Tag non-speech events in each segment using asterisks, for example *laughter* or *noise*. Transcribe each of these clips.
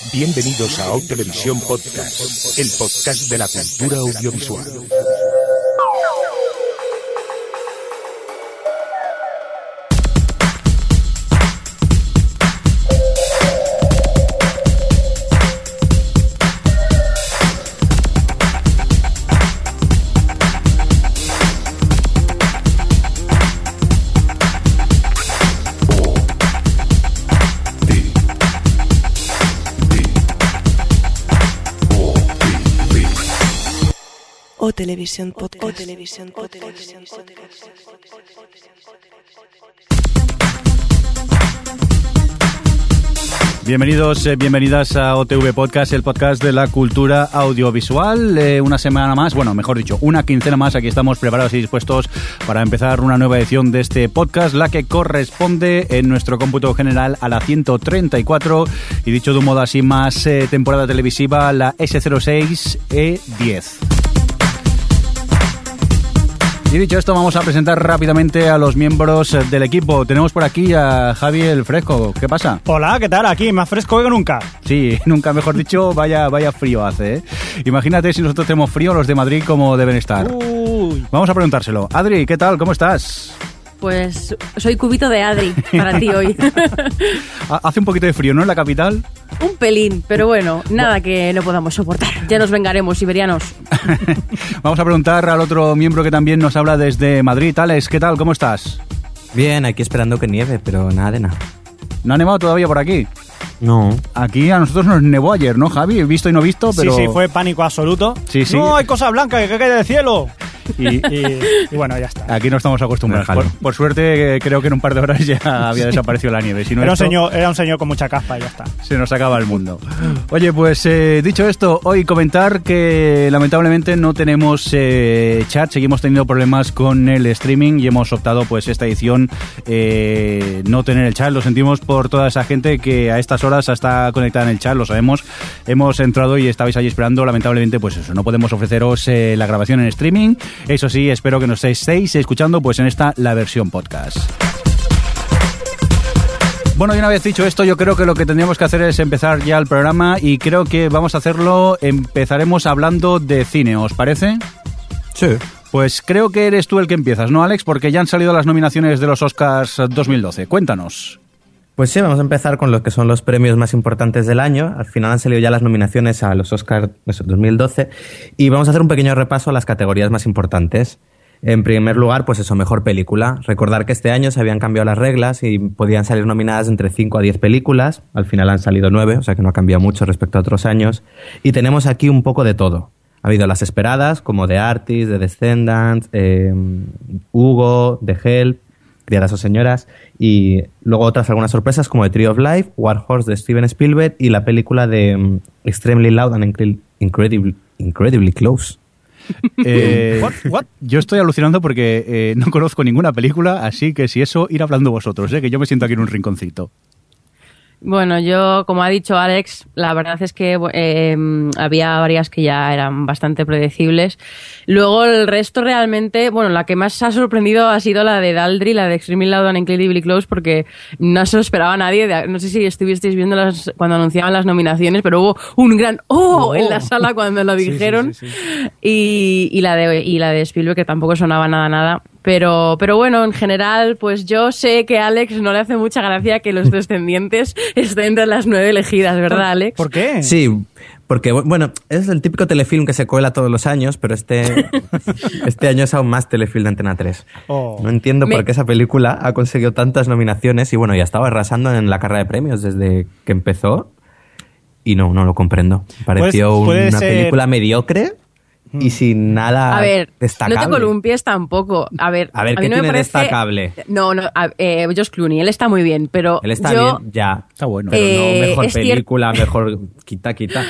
Bienvenidos a O Televisión Podcast, el podcast de la cultura audiovisual. Televisión Podcast. O Televisión Podcast. Bienvenidos, eh, bienvenidas a OTV Podcast, el podcast de la cultura audiovisual. Eh, una semana más, bueno, mejor dicho, una quincena más. Aquí estamos preparados y dispuestos para empezar una nueva edición de este podcast, la que corresponde en nuestro cómputo general a la 134 y dicho de un modo así más eh, temporada televisiva, la S06E10. Y dicho esto, vamos a presentar rápidamente a los miembros eh, del equipo. Tenemos por aquí a Javi el Fresco. ¿Qué pasa? Hola, ¿qué tal? Aquí, más fresco que nunca. Sí, *laughs* nunca mejor dicho, vaya, vaya frío hace. ¿eh? Imagínate si nosotros tenemos frío, los de Madrid como deben estar. Uy. Vamos a preguntárselo. Adri, ¿qué tal? ¿Cómo estás? Pues soy cubito de Adri para ti hoy. *laughs* Ha- Hace un poquito de frío, ¿no? En la capital. Un pelín, pero bueno, nada que no podamos soportar. Ya nos vengaremos, siberianos. *laughs* Vamos a preguntar al otro miembro que también nos habla desde Madrid. Alex, ¿qué tal? ¿Cómo estás? Bien, aquí esperando que nieve, pero nada de nada. ¿No ha nevado todavía por aquí? No. Aquí a nosotros nos nevó ayer, ¿no, Javi? Visto y no visto, pero... Sí, sí, fue pánico absoluto. Sí, sí. No, hay cosas blancas que caen del cielo. Y, Y, y bueno, ya está. Aquí no estamos acostumbrados. Por, por suerte, creo que en un par de horas ya *laughs* había desaparecido la nieve. Si no Era un, esto, señor, era un señor con mucha caspa y ya está. se nos acaba el mundo. Oye, pues eh, dicho esto, hoy comentar que lamentablemente no tenemos eh, chat, seguimos teniendo problemas con el streaming y hemos optado pues esta edición eh, no tener el chat. Lo sentimos por toda esa gente que a estas horas está conectada en el chat, lo sabemos. Hemos entrado y estabais ahí esperando, lamentablemente pues eso, no podemos ofreceros eh, la grabación en streaming. Eso sí, espero que nos estéis escuchando pues en esta la versión podcast. Bueno, y una vez dicho esto, yo creo que lo que tendríamos que hacer es empezar ya el programa y creo que vamos a hacerlo, empezaremos hablando de cine, ¿os parece? Sí. Pues creo que eres tú el que empiezas, ¿no, Alex? Porque ya han salido las nominaciones de los Oscars 2012. Cuéntanos. Pues sí, vamos a empezar con los que son los premios más importantes del año. Al final han salido ya las nominaciones a los Oscars 2012 y vamos a hacer un pequeño repaso a las categorías más importantes. En primer lugar, pues eso, mejor película. Recordar que este año se habían cambiado las reglas y podían salir nominadas entre 5 a 10 películas. Al final han salido 9, o sea que no ha cambiado mucho respecto a otros años. Y tenemos aquí un poco de todo. Ha habido las esperadas, como The Artist, The Descendants, eh, Hugo, The Help, Criadas o Señoras, y luego otras algunas sorpresas como The Tree of Life, War Horse de Steven Spielberg y la película de mm, Extremely Loud and Incre- Incredibly, Incredibly Close. Eh, *laughs* What? What? Yo estoy alucinando porque eh, no conozco ninguna película, así que si eso, ir hablando vosotros, ¿eh? que yo me siento aquí en un rinconcito. Bueno, yo, como ha dicho Alex, la verdad es que eh, había varias que ya eran bastante predecibles. Luego el resto realmente, bueno, la que más ha sorprendido ha sido la de Daldry, la de Extremely Loud and Incredibly Close, porque no se lo esperaba nadie. De- No sé si estuvisteis viendo las, cuando anunciaban las nominaciones, pero hubo un gran ¡oh! en la sala cuando lo *laughs* sí, dijeron. sí, sí. Y, y la de y la de Spielberg que tampoco sonaba nada nada pero pero bueno en general pues yo sé que a Alex no le hace mucha gracia que los *laughs* descendientes estén entre las nueve elegidas verdad Alex ¿Por qué? Sí, porque, bueno, es el típico telefilm que se cuela todos los años, pero este, *laughs* este año es aún más telefilm de Antena 3. Oh. No entiendo Me- por qué esa película ha conseguido tantas nominaciones y, bueno, ya estaba arrasando en la carrera de premios desde que empezó. Y no, no lo comprendo. Pareció Pues, puede una ser- película mediocre y sin nada a ver destacable. no te columpies tampoco a ver A ver, mí ¿qué no me tiene parece- destacable? no no a- eh, Josh Clooney él está muy bien pero Él está yo bien, ya. Está bueno. Pero Eh, no mejor película, *laughs* mejor quita, quita.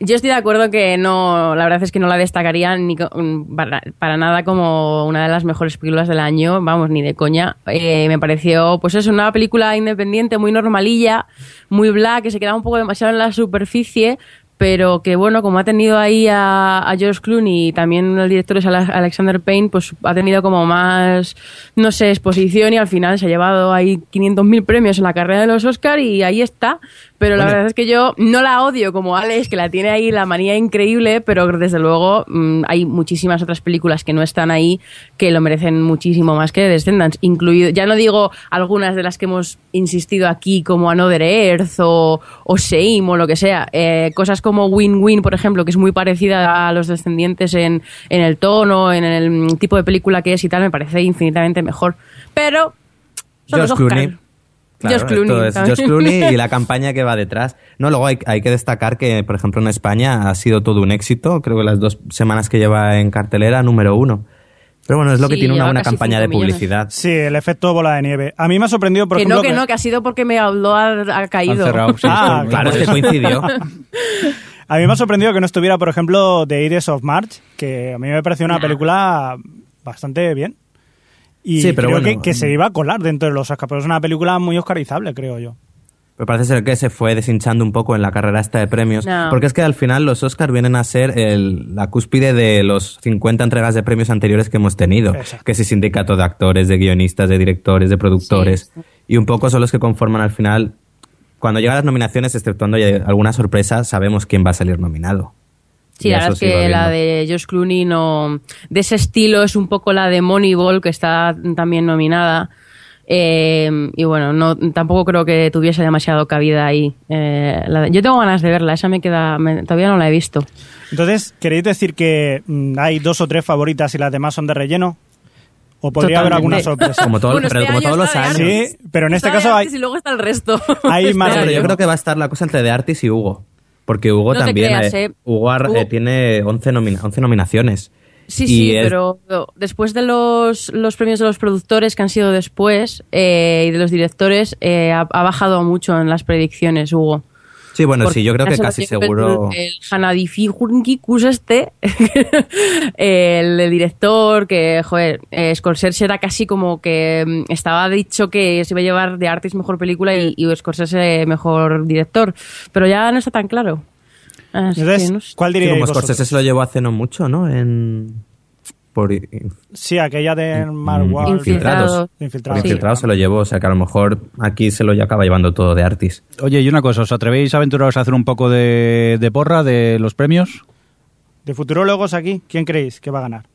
Yo estoy de acuerdo que no, la verdad es que no la destacaría ni mm, para, para nada como una de las mejores películas del año, vamos, ni de coña. Eh, me pareció, pues es una película independiente, muy normalilla, muy black, que se queda un poco demasiado en la superficie, pero que bueno, como ha tenido ahí a, a George Clooney y también el director es Ale- Alexander Payne, pues ha tenido como más, no sé, exposición y al final se ha llevado ahí 500.000 premios en la carrera de los Oscar y ahí está. Pero la verdad es que yo no la odio como Alex, que la tiene ahí la manía increíble, pero desde luego mm, hay muchísimas otras películas que no están ahí que lo merecen muchísimo más que Descendants, incluido, ya no digo algunas de las que hemos insistido aquí como Another Earth o, o Shame o lo que sea, eh, cosas como Win-Win, por ejemplo, que es muy parecida a Los Descendientes en, en el tono, en el mm, tipo de película que es y tal, me parece infinitamente mejor. Pero... son los George Oscar. Clooney. Claro, George Clooney. George Clooney y la *laughs* campaña que va detrás. No, luego hay, hay que destacar que, por ejemplo, en España ha sido todo un éxito. Creo que las dos semanas que lleva en cartelera, número uno. Pero bueno, es lo que tiene una buena campaña de millones. publicidad. Sí, el efecto bola de nieve. A mí me ha sorprendido, por que ejemplo... no, que no, que ha sido porque me habló, ha, ha caído. Han cerrado, sí, *laughs* Ah, Claro, es que coincidió. *laughs* A mí me ha sorprendido que no estuviera, por ejemplo, The Iris of March, que a mí me pareció una Nah. película bastante bien. Y Sí, pero creo bueno, que, que se iba a colar dentro de los Oscars, pero es una película muy oscarizable, creo yo. Pero parece ser que se fue deshinchando un poco en la carrera esta de premios. No. Porque es que al final los Oscars vienen a ser el- la cúspide de los 50 entregas de premios anteriores que hemos tenido. Exacto. Que es sindicato de actores, de guionistas, de directores, de productores. Y un poco son los que conforman al final. Cuando llegan las nominaciones, exceptuando alguna sorpresa, sabemos quién va a salir nominado. Sí, la verdad es que la de Josh Clooney no... De ese estilo es un poco la de Moneyball, que está también nominada. Eh, y bueno, no tampoco creo que tuviese demasiado cabida ahí. Eh, la de- yo tengo ganas de verla, esa me queda... me- todavía no la he visto. Entonces, ¿queréis decir que mm, hay dos o tres favoritas y las demás son de relleno? ¿O podría haber alguna Totalmente. sorpresa? Como, todo- Bueno, pero este como todos los de años. Sí, pero en este de caso hay, Y luego está el resto. hay Este más pero yo creo que va a estar la cosa entre The Artist y Hugo. Porque Hugo No también. creas, eh, eh. Hugo, eh, tiene 11, nomina- 11 nominaciones. Sí, sí, es- pero después de los, los premios de los productores que han sido después eh, y de los directores, eh, ha, ha bajado mucho en las predicciones, Hugo. Sí, bueno, sí, yo creo que casi seguro. El, *laughs* el Hanadifi Jurgikus este, el, el director, que, joder, eh, Scorsese era casi como que mm, estaba dicho que se iba a llevar de Artist mejor película y, y Scorsese mejor director, pero ya no está tan claro. Así Entonces, que no sé. ¿cuál Sí, diríais como vosotros? Scorsese se lo llevó hace no mucho, ¿no? En. Por Sí, aquella de. Infiltrados. Infiltrados. se lo llevó, o sea que a lo mejor aquí se lo acaba llevando todo de Artis. Oye, y una cosa, ¿os atrevéis a aventuraros a hacer un poco de, de porra de los premios? De futurólogos aquí, ¿quién creéis que va a ganar?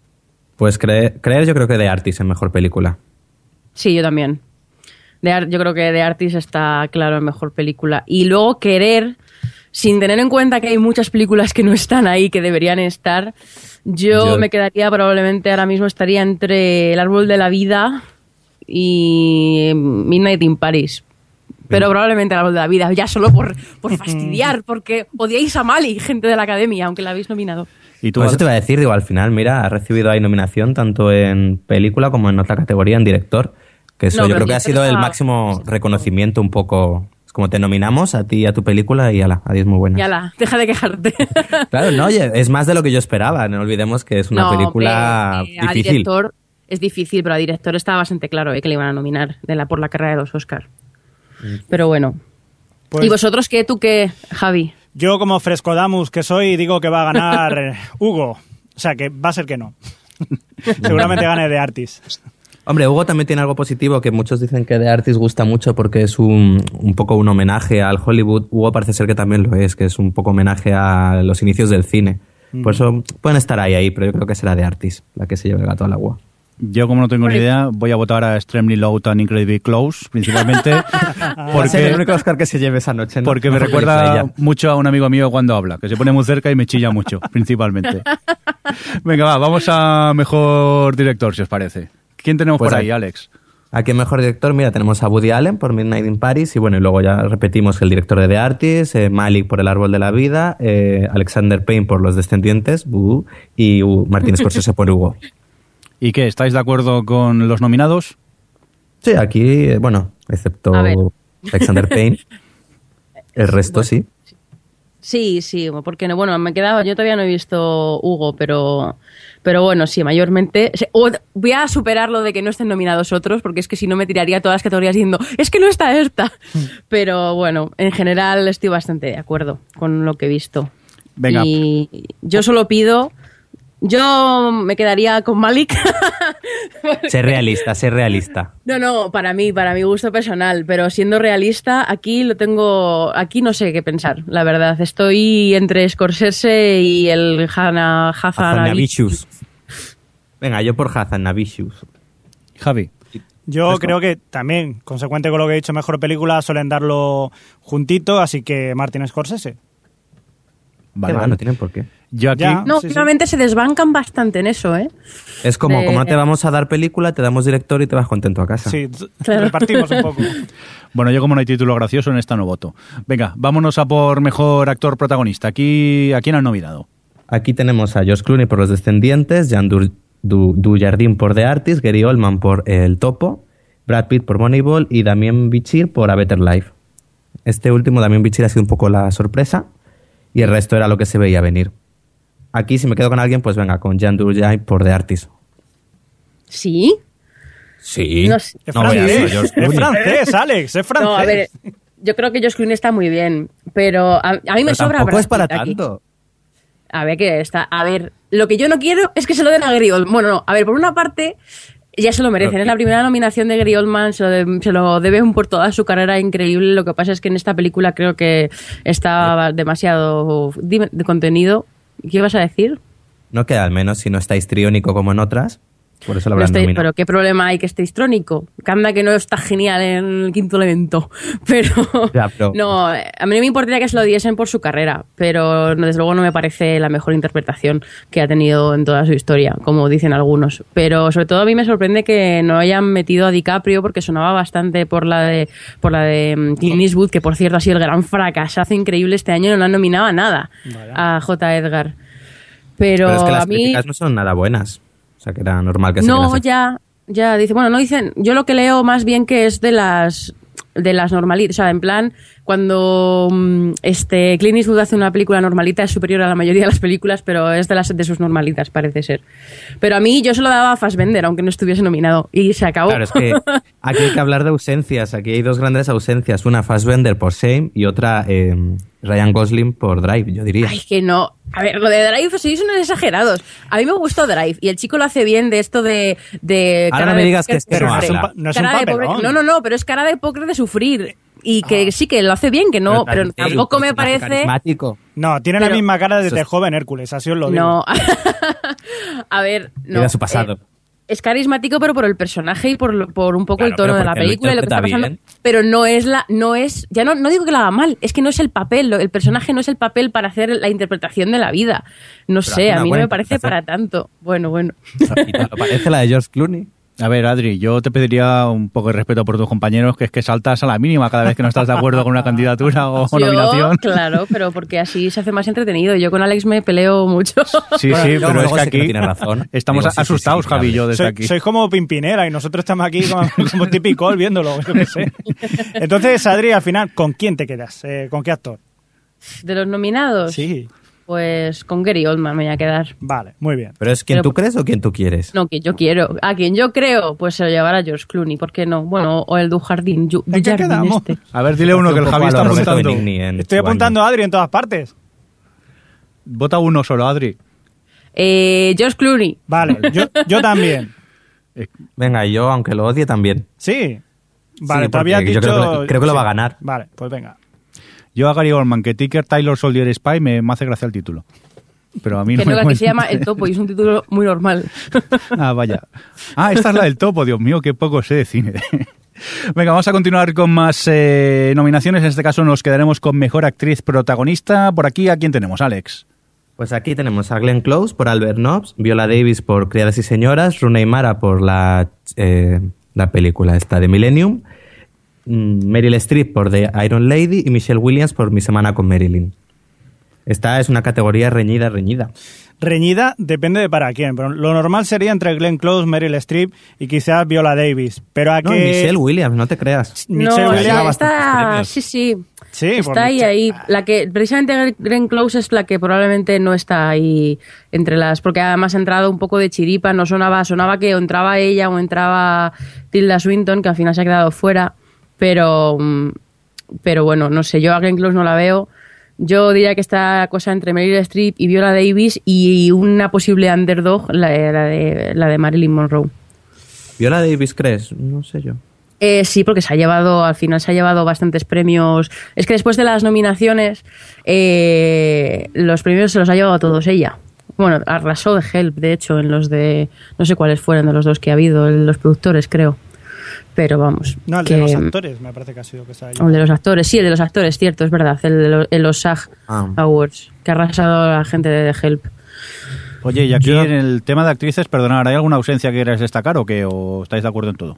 Pues cre- creer, yo creo que de Artis en mejor película. Sí, yo también. De yo creo que de Artis está claro en mejor película. Y luego querer, sin tener en cuenta que hay muchas películas que no están ahí, que deberían estar, yo, Yo- me quedaría probablemente ahora mismo estaría entre El árbol de la vida y Midnight in Paris. Pero probablemente El árbol de la vida, ya solo por, por *laughs* fastidiar, porque odiáis a Mali, gente de la academia, aunque la habéis nominado. Y tú, Pues eso te iba a decir, digo, al final, mira, ha recibido ahí nominación tanto en película como en otra categoría, en director. Que eso No, yo creo que ha sido el máximo reconocimiento un poco. Es como te nominamos a ti y a tu película y ala, adiós, muy buena. Ya la, deja de quejarte. *laughs* Claro, no, oye, es más de lo que yo esperaba. No olvidemos que es una No, película hombre, difícil. director es difícil, pero a director estaba bastante claro eh, que le iban a nominar de la, por la carrera de los Oscars. Pero bueno. Pues ¿Y vosotros qué? ¿Tú qué, Javi? yo como Frescodamus que soy, digo que va a ganar eh, Hugo. O sea, que va a ser que no. *laughs* Seguramente gane de Artis. Hombre, Hugo también tiene algo positivo que muchos dicen que de Artis gusta mucho porque es un, un poco un homenaje al Hollywood. Hugo parece ser que también lo es, que es un poco homenaje a los inicios del cine. Por eso pueden estar ahí, ahí, pero yo creo que será de Artis la que se lleve el gato al agua. yo como no tengo ni idea, voy a votar a Extremely Loud and Incredibly Close, principalmente *laughs* porque, el único Oscar que se lleve esa noche. ¿no? porque me recuerda mucho a un amigo mío cuando habla, que se pone muy cerca y me chilla mucho, principalmente. *laughs* Venga, va, vamos a mejor director, si os parece. ¿Quién tenemos Pues por ahí. Alex? Aquí Mejor Director, mira, tenemos a Woody Allen por Midnight in Paris y bueno, y luego ya repetimos que el director de The Artist, eh, Malik por El Árbol de la Vida, eh, Alexander Payne por Los Descendientes buh, y uh, Martin *laughs* Scorsese por Hugo. ¿Y qué? ¿Estáis de acuerdo con los nominados? Sí, aquí, eh, bueno, excepto. Alexander Payne, *laughs* el resto sí. Sí, sí, porque no, bueno, me quedaba, yo todavía no he visto Hugo, pero, pero bueno, sí, mayormente. o- voy a superar lo de que no estén nominados otros, porque es que si no me tiraría todas las categorías diciendo, es que no está esta. *laughs* Pero bueno, en general estoy bastante de acuerdo con lo que he visto. Venga. Y yo solo pido Yo me quedaría con Malik. *laughs* Ser realista, ser realista. No, no, para mí, para mi gusto personal, pero siendo realista, aquí lo tengo, aquí no sé qué pensar, la verdad. Estoy entre Scorsese y el Hana, Hazanavicius. Venga, yo por Hazanavicius. Javi. Yo creo que también, consecuente con lo que he dicho, mejor película, suelen darlo juntito, así que Martin Scorsese. Vale. no tienen por qué. Yo aquí. Ya. No, Sí, se desbancan bastante en eso, ¿eh? Es como, De- como no te vamos a dar película, te damos director y te vas contento a casa. Sí, Claro. repartimos un poco. *laughs* Bueno, yo como no hay título gracioso, en esta no voto. Venga, vámonos a por mejor actor protagonista. Aquí, ¿A quién han nominado? Aquí tenemos a Josh Clooney por Los Descendientes, Jean Du- Dujardin por The Artist, Gary Oldman por El Topo, Brad Pitt por Moneyball y Damien Bichir por A Better Life. Este último, Damien Bichir, ha sido un poco la sorpresa y el resto era lo que se veía venir. Aquí, si me quedo con alguien, pues venga, con Jean Dujardin por The Artist. ¿Sí? Sí. No. Es No voy a francés, George es francés, Alex, es francés. No, a ver, yo creo que Josh Clooney está muy bien, pero a, a mí me sobra Brad es para Pitt aquí. tanto. A ver, que está. A ver, lo que yo no quiero es que se lo den a Gary Oldman. Bueno, no, a ver, por una parte, ya se lo merecen. Pero- Es la primera nominación de Gary Oldman, se lo, de- se lo deben por toda su carrera increíble. Lo que pasa es que en esta película creo que está demasiado de contenido. ¿Qué ibas a decir? No queda al menos si no está histriónico como en otras. Por eso lo No habrán estoy- pero qué problema hay que esté histrónico. Canda que no está genial en el quinto elemento. *laughs* Pero, Ya, pero- no, a mí no me importaría que se lo diesen por su carrera, pero desde luego no me parece la mejor interpretación que ha tenido en toda su historia, como dicen algunos. Pero sobre todo a mí me sorprende que no hayan metido a DiCaprio porque sonaba bastante por la de por la de mm, Clint Eastwood, que por cierto ha sido el gran fracasazo increíble este año, no lo han nominado a nada a J. Edgar. Pero, Pero es que las a mí no son nada buenas. O sea, que era normal que se no, ya, ya, dice, bueno, no dicen, yo lo que leo más bien que es de las de las normalitas, o sea, en plan, cuando mm, este Clint Eastwood hace una película normalita es superior a la mayoría de las películas, pero es de las de sus normalitas, parece ser. Pero a mí yo se lo daba a Fassbender, aunque no estuviese nominado, y se acabó. Claro, es que aquí hay que hablar de ausencias. Aquí hay dos grandes ausencias. Una Fassbender por Shame y otra eh, Ryan Gosling por Drive, yo diría. Ay, que no. A ver, lo de Drive sois unos exagerados. A mí me gustó Drive y el chico lo hace bien de esto de. de Ahora cara no me de que es no. No es un Cara de papelón. pobre- No, no, no, pero es cara de póker de sufrir. Y que Ah. sí que lo hace bien, que no, pero, tampoco me es parece. Carismático. No, tiene la misma cara de Eso The es- joven Hércules, así os lo digo. No. *laughs* a ver, no. Mira su pasado. eh, es carismático, pero por el personaje y por, lo- por un poco Claro, el tono de la película y lo que está pasando. bien. Pero no es la, no es, ya no, no digo que lo haga mal, es que no es el papel, lo- el personaje no es el papel para hacer la interpretación de la vida. No Pero sé, a mí no me parece para tanto. Bueno, bueno. *laughs* Y te lo parece la de George Clooney. A ver, Adri, yo te pediría un poco de respeto por tus compañeros, que es que saltas a la mínima cada vez que no estás de acuerdo con una candidatura o Yo, nominación. *laughs* claro, pero porque así se hace más entretenido. Yo con Alex me peleo mucho. Sí, Bueno, sí, pero es que aquí no razón. estamos Digo, sí, sí, asustados, sí, Javi y yo, desde Soy- aquí. Sois como Pimpinela y nosotros estamos aquí como, *laughs* como típico viéndolo, yo qué sé. Entonces, Adri, al final, ¿con quién te quedas? Eh, ¿Con qué actor? De los nominados, Sí, pues con Gary Oldman me voy a quedar. vale, muy bien. ¿Pero es quien Pero- tú crees o quien tú quieres? No, que yo quiero. A quien yo creo, pues se lo llevará George Clooney, ¿por qué no? Bueno, o el Dujardin. Ju- ¿En qué quedamos? este. A ver, dile uno que el Javi está apuntando. Estoy su apuntando a Adri en todas partes. Vota uno solo, Adri. Eh, George Clooney. Vale, yo, yo *laughs* también. Venga, y yo, aunque lo odie, también. Sí. Vale, Sí, te había porque yo dicho... creo que- creo que lo va a ganar. Vale, pues venga. Yo a Gary Oldman, que Ticker Taylor Soldier Spy me, me hace gracia el título. Pero a mí Que no no, me que se llama El Topo y es un título muy normal. *laughs* Ah, vaya. Ah, esta es la del topo, Dios mío, qué poco sé de cine. *laughs* Venga, vamos a continuar con más eh, nominaciones. En este caso nos quedaremos con Mejor Actriz Protagonista. Por aquí, ¿a quién tenemos, Alex? Pues aquí tenemos a Glenn Close por Albert Nobbs, Viola Davis por Criadas y Señoras, Rooney Mara por la, eh, la película esta de Millennium, Meryl Streep por The Iron Lady y Michelle Williams por Mi Semana con Marilyn. Esta es una categoría reñida, reñida. Reñida depende de para quién, pero lo normal sería entre Glenn Close, Meryl Streep y quizás Viola Davis. Pero a No, que... Michelle Williams, no te creas. Michelle no, Williams- está, sí, sí. Está ahí, Michelle- ahí. La que, precisamente Glenn Close es la que probablemente no está ahí entre las, porque además ha entrado un poco de chiripa, no sonaba, sonaba que o entraba ella o entraba Tilda Swinton, que al final se ha quedado fuera, pero, mm, pero bueno, no sé, yo a Glenn Close no la veo Yo diría que está cosa entre Meryl Streep y Viola Davis y una posible underdog, la, la de, la de Marilyn Monroe. ¿Viola Davis crees? No sé yo. Eh, sí, porque se ha llevado, al final se ha llevado bastantes premios. Es que después de las nominaciones, eh, los premios se los ha llevado a todos ella. Bueno, arrasó de Help, de hecho, en los de. No sé cuáles fueron de los dos que ha habido, los productores, creo. Pero vamos. No, el que- de los actores me parece que ha sido que se el de los actores, sí, el de los actores, cierto, es verdad. El de los, SAG Ah. Awards, que ha arrasado a la gente de The Help. Oye, y aquí Yo- en el tema de actrices, perdonad, ¿hay alguna ausencia que quieras destacar o qué? ¿O estáis de acuerdo en todo?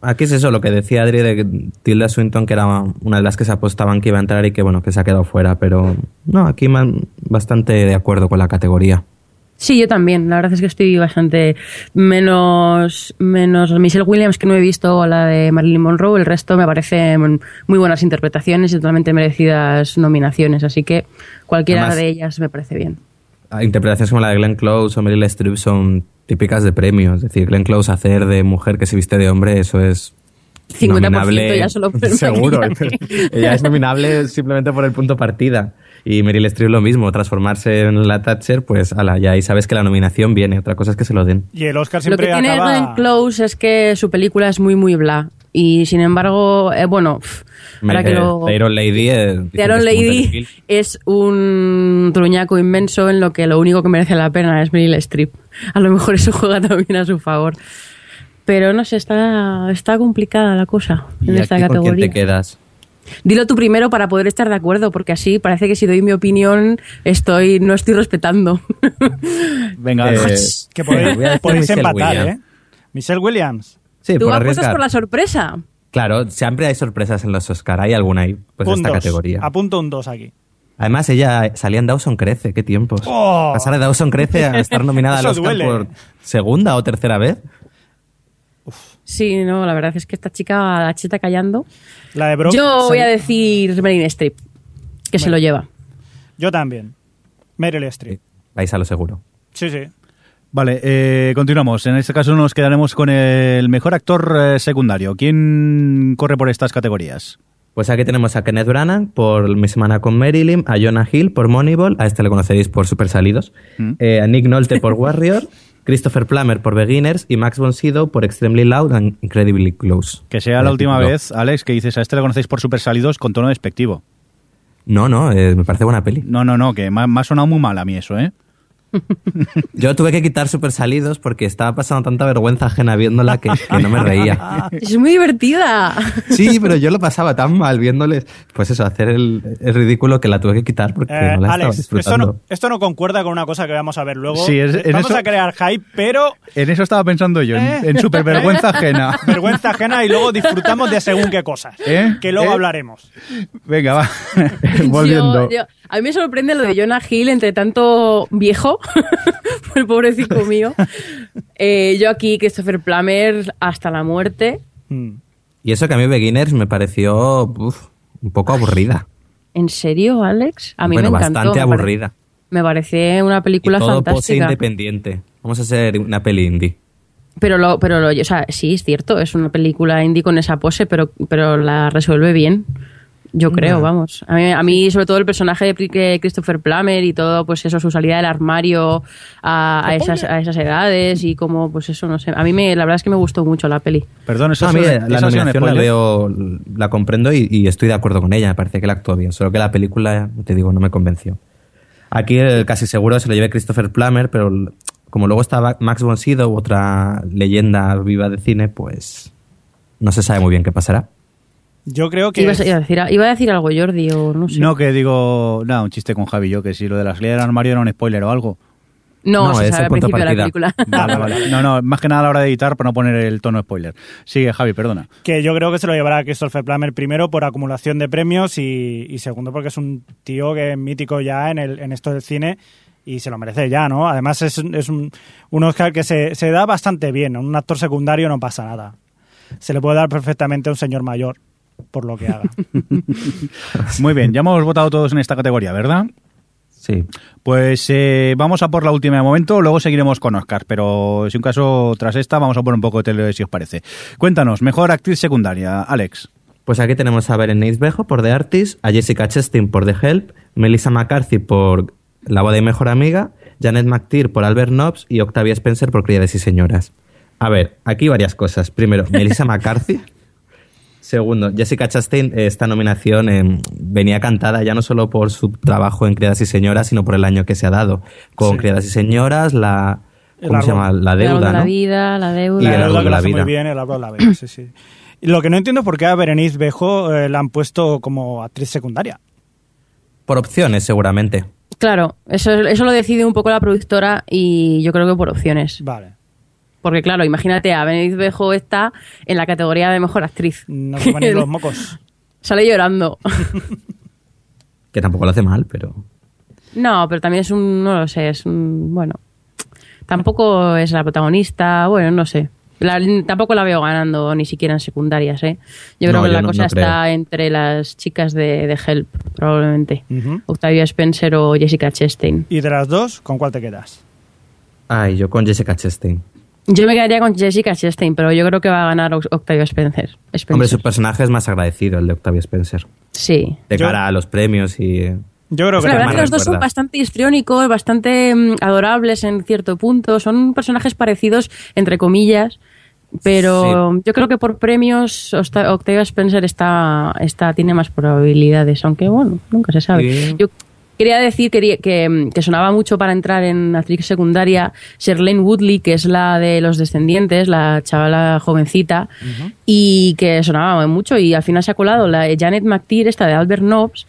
Aquí es eso, lo que decía Adri de que Tilda Swinton, que era una de las que se apostaban que iba a entrar y que bueno, que se ha quedado fuera, pero no, aquí man- bastante de acuerdo con la categoría. Sí, yo también. La verdad es que estoy bastante menos menos Michelle Williams que no he visto o la de Marilyn Monroe. El resto me parecen muy buenas interpretaciones y totalmente merecidas nominaciones. Así que cualquiera Además- de ellas me parece bien. Ah, Interpretaciones como la de Glenn Close o Meryl Streep son típicas de premios, es decir, Glenn Close hacer de mujer que se viste de hombre, eso es 50% nominable ya solo *laughs* seguro. *laughs* Ella es nominable simplemente por el punto partida. Y Meryl Streep lo mismo, transformarse en la Thatcher, pues ala, ya ahí sabes que la nominación viene, otra cosa es que se lo den. Y el Oscar Lo siempre que tiene acaba... Close es que su película es muy, muy bla. Y sin embargo, eh, bueno, pff, ahora que lo... The Iron Lady, eh, The Iron es como Lady es un truñaco inmenso en lo que lo único que merece la pena es Meryl Streep. A lo mejor eso juega también a su favor. Pero no sé, está, está complicada la cosa en ¿Y esta aquí con quién categoría. te quedas? Dilo tú primero para poder estar de acuerdo, porque así parece que si doy mi opinión estoy no estoy respetando. *laughs* Venga, Eh, Que podéis, empatar, Williams. ¿eh? Michelle Williams. Sí, tú por apuestas por la sorpresa. Claro, siempre hay sorpresas en los Oscar, hay alguna ahí, pues esta dos. categoría. Apunto un 2 aquí. Además, ella salía en Dawson Crece, qué tiempos. Oh. Pasar de Dawson Crece a estar nominada al Oscar duele. por segunda o tercera vez. Sí, no, la verdad es que esta chica la cheta callando. La de Brock. Yo voy a decir Meryl Streep, que se lo lleva. Yo también. Meryl Streep. Vais a lo seguro. Sí, sí. Vale, eh, continuamos. En este caso nos quedaremos con el mejor actor eh, secundario. ¿Quién corre por estas categorías? Pues aquí tenemos a Kenneth Branagh por Mi Semana con Marilyn, a Jonah Hill por Moneyball, a este le conoceréis por Super Salidos, Mm. eh, a Nick Nolte por *laughs* Warrior, Christopher Plummer por Beginners y Max von Sydow por Extremely Loud and Incredibly Close. Que sea la última vez, Alex, que dices a este le conocéis por super salidos con tono despectivo. No, no, eh, me parece buena peli. No, no, no, que me ha, me ha sonado muy mal a mí eso, ¿eh? Yo tuve que quitar Super Salidos porque estaba pasando tanta vergüenza ajena viéndola que, que no me reía. Es muy divertida. Sí, pero yo lo pasaba tan mal viéndoles, pues eso, hacer el, el ridículo que la tuve que quitar porque Eh, no la estaba Alex, esto disfrutando. no, esto no concuerda con una cosa que vamos a ver luego. Sí, es- en vamos eso- a crear hype, pero En eso estaba pensando yo, en, ¿Eh? en super vergüenza ajena. *laughs* vergüenza ajena y luego disfrutamos de según qué cosas. ¿Eh? Que luego ¿Eh? hablaremos. Venga, va. *laughs* Volviendo. Yo- yo- a mí me sorprende lo de Jonah Hill, entre tanto viejo, *laughs* el pobrecito mío. Eh, yo aquí, Christopher Plummer, hasta la muerte. Mm. Y eso que a mí Beginners me pareció uf, un poco aburrida. ¿En serio, Alex? A mí bueno, me encantó. bastante me aburrida. Me parece una Y película todo pose fantástica. independiente. Vamos a hacer una peli indie. Pero lo, pero lo, o sea, sí, es cierto, es una película indie con esa pose, pero, pero la resuelve bien. Yo creo, vamos. A mí, a mí, sobre todo, el personaje de Christopher Plummer y todo, pues eso, su salida del armario a, a esas, a esas edades y como, pues eso, no sé. A mí, me, la verdad es que me gustó mucho la peli. Perdón, eso No, a mí es- la un nominación la veo, la comprendo y, y estoy de acuerdo con ella. Me parece que la actuó bien. Solo que la película, te digo, no me convenció. Aquí eh, casi seguro se lo lleve Christopher Plummer, pero como luego está Max von Sydow, otra leyenda viva de cine, pues no se sabe muy bien qué pasará. Yo creo que. Iba a, iba a decir, iba a decir algo, Jordi, o no sé. No, que digo, nada, un chiste con Javi yo, que si lo de la salida del armario era un spoiler o algo. No, No, se es sabe al principio de la película. Vale, vale. No, no, más que nada a la hora de editar para no poner el tono spoiler. Sigue, Javi, perdona. que yo creo que se lo llevará Christopher Plummer primero por acumulación de premios y, y segundo porque es un tío que es mítico ya en, el, en esto del cine y se lo merece ya, ¿no? Además es, un- es un, un Oscar que se, se da bastante bien, a un actor secundario no pasa nada. Se le puede dar perfectamente a un señor mayor por lo que haga. *laughs* Muy bien, ya hemos votado todos en esta categoría, ¿verdad? Sí. Pues eh, vamos a por la última de momento, luego seguiremos con Oscar, pero si un caso tras esta vamos a poner un poco de tele si os parece. Cuéntanos, mejor actriz secundaria, Alex. Pues aquí tenemos a Berenice Bejo por The Artist, a Jessica Chastain por The Help, Melissa McCarthy por La boda y mejor amiga, Janet McTeer por Albert Nobbs y Octavia Spencer por Criadas y Señoras. A ver, aquí varias cosas. Primero, Melissa *laughs* McCarthy. Segundo, Jessica Chastain, eh, esta nominación eh, venía cantada ya no solo por su trabajo en Criadas y Señoras, sino por el año que se ha dado. Con Sí. Criadas y Señoras, la... ¿Cómo se llama? La El árbol deuda, de la ¿no? vida, la deuda. Y La el árbol de vida. muy bien el árbol de la vida, sí, sí. Y lo que no entiendo es por qué a Berenice Bejo eh, la han puesto como actriz secundaria. Por opciones, seguramente. Claro, eso, eso lo decide un poco la productora y yo creo que por opciones. Vale. Porque claro, imagínate, a Benedict Bejo está en la categoría de mejor actriz. No se ponen los mocos. *laughs* Sale llorando. *laughs* Que tampoco lo hace mal, pero... No, pero también es un, no lo sé, es un, bueno, tampoco es la protagonista, bueno, no sé. La- tampoco la veo ganando ni siquiera en secundarias, ¿eh? Yo creo No, que yo la no- cosa no está entre las chicas de, de Help, probablemente. Octavia Spencer o Jessica Chastain. Y de las dos, ¿con cuál te quedas? Ay, yo con Jessica Chastain. Yo me quedaría con Jessica Chastain, pero yo creo que va a ganar Oc- Octavia Spencer. Spencer. Hombre, su personaje es más agradecido, el de Octavia Spencer. Sí. De Yo- cara a los premios y... Yo creo que la verdad que los dos son bastante histriónicos, bastante mm, adorables en cierto punto. Son personajes parecidos, entre comillas. Pero yo creo que por premios Octavia Spencer está, está, tiene más probabilidades, aunque bueno, nunca se sabe. Sí. Yo quería decir que, que, que sonaba mucho para entrar en actriz secundaria Sherlane Woodley, que es la de Los Descendientes, la chavala jovencita, y que sonaba mucho y al final se ha colado la Janet McTeer, esta de Albert Nobbs,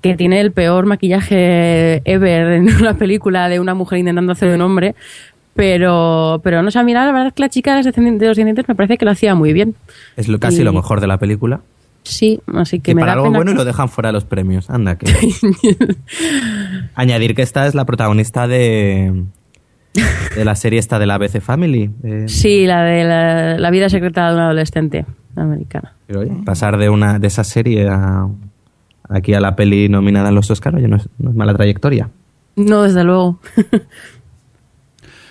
que tiene el peor maquillaje ever en *laughs* una película de una mujer intentando hacer de un hombre. Pero, pero no sé, mira, la verdad es que la chica de los descendi- de los descendientes me parece que lo hacía muy bien. Es lo, casi Y- lo mejor de la película. Sí, así que y me para da algo pena bueno y que- lo dejan fuera de los premios. Anda, que... *laughs* Añadir que esta es la protagonista de, de la serie esta de la ABC Family. eh, Sí, la de la, la vida secreta de un adolescente americana. pero, oye, pasar de una de esa serie a aquí a la peli nominada en los Oscars, oye, no es, no es mala trayectoria. No, desde luego.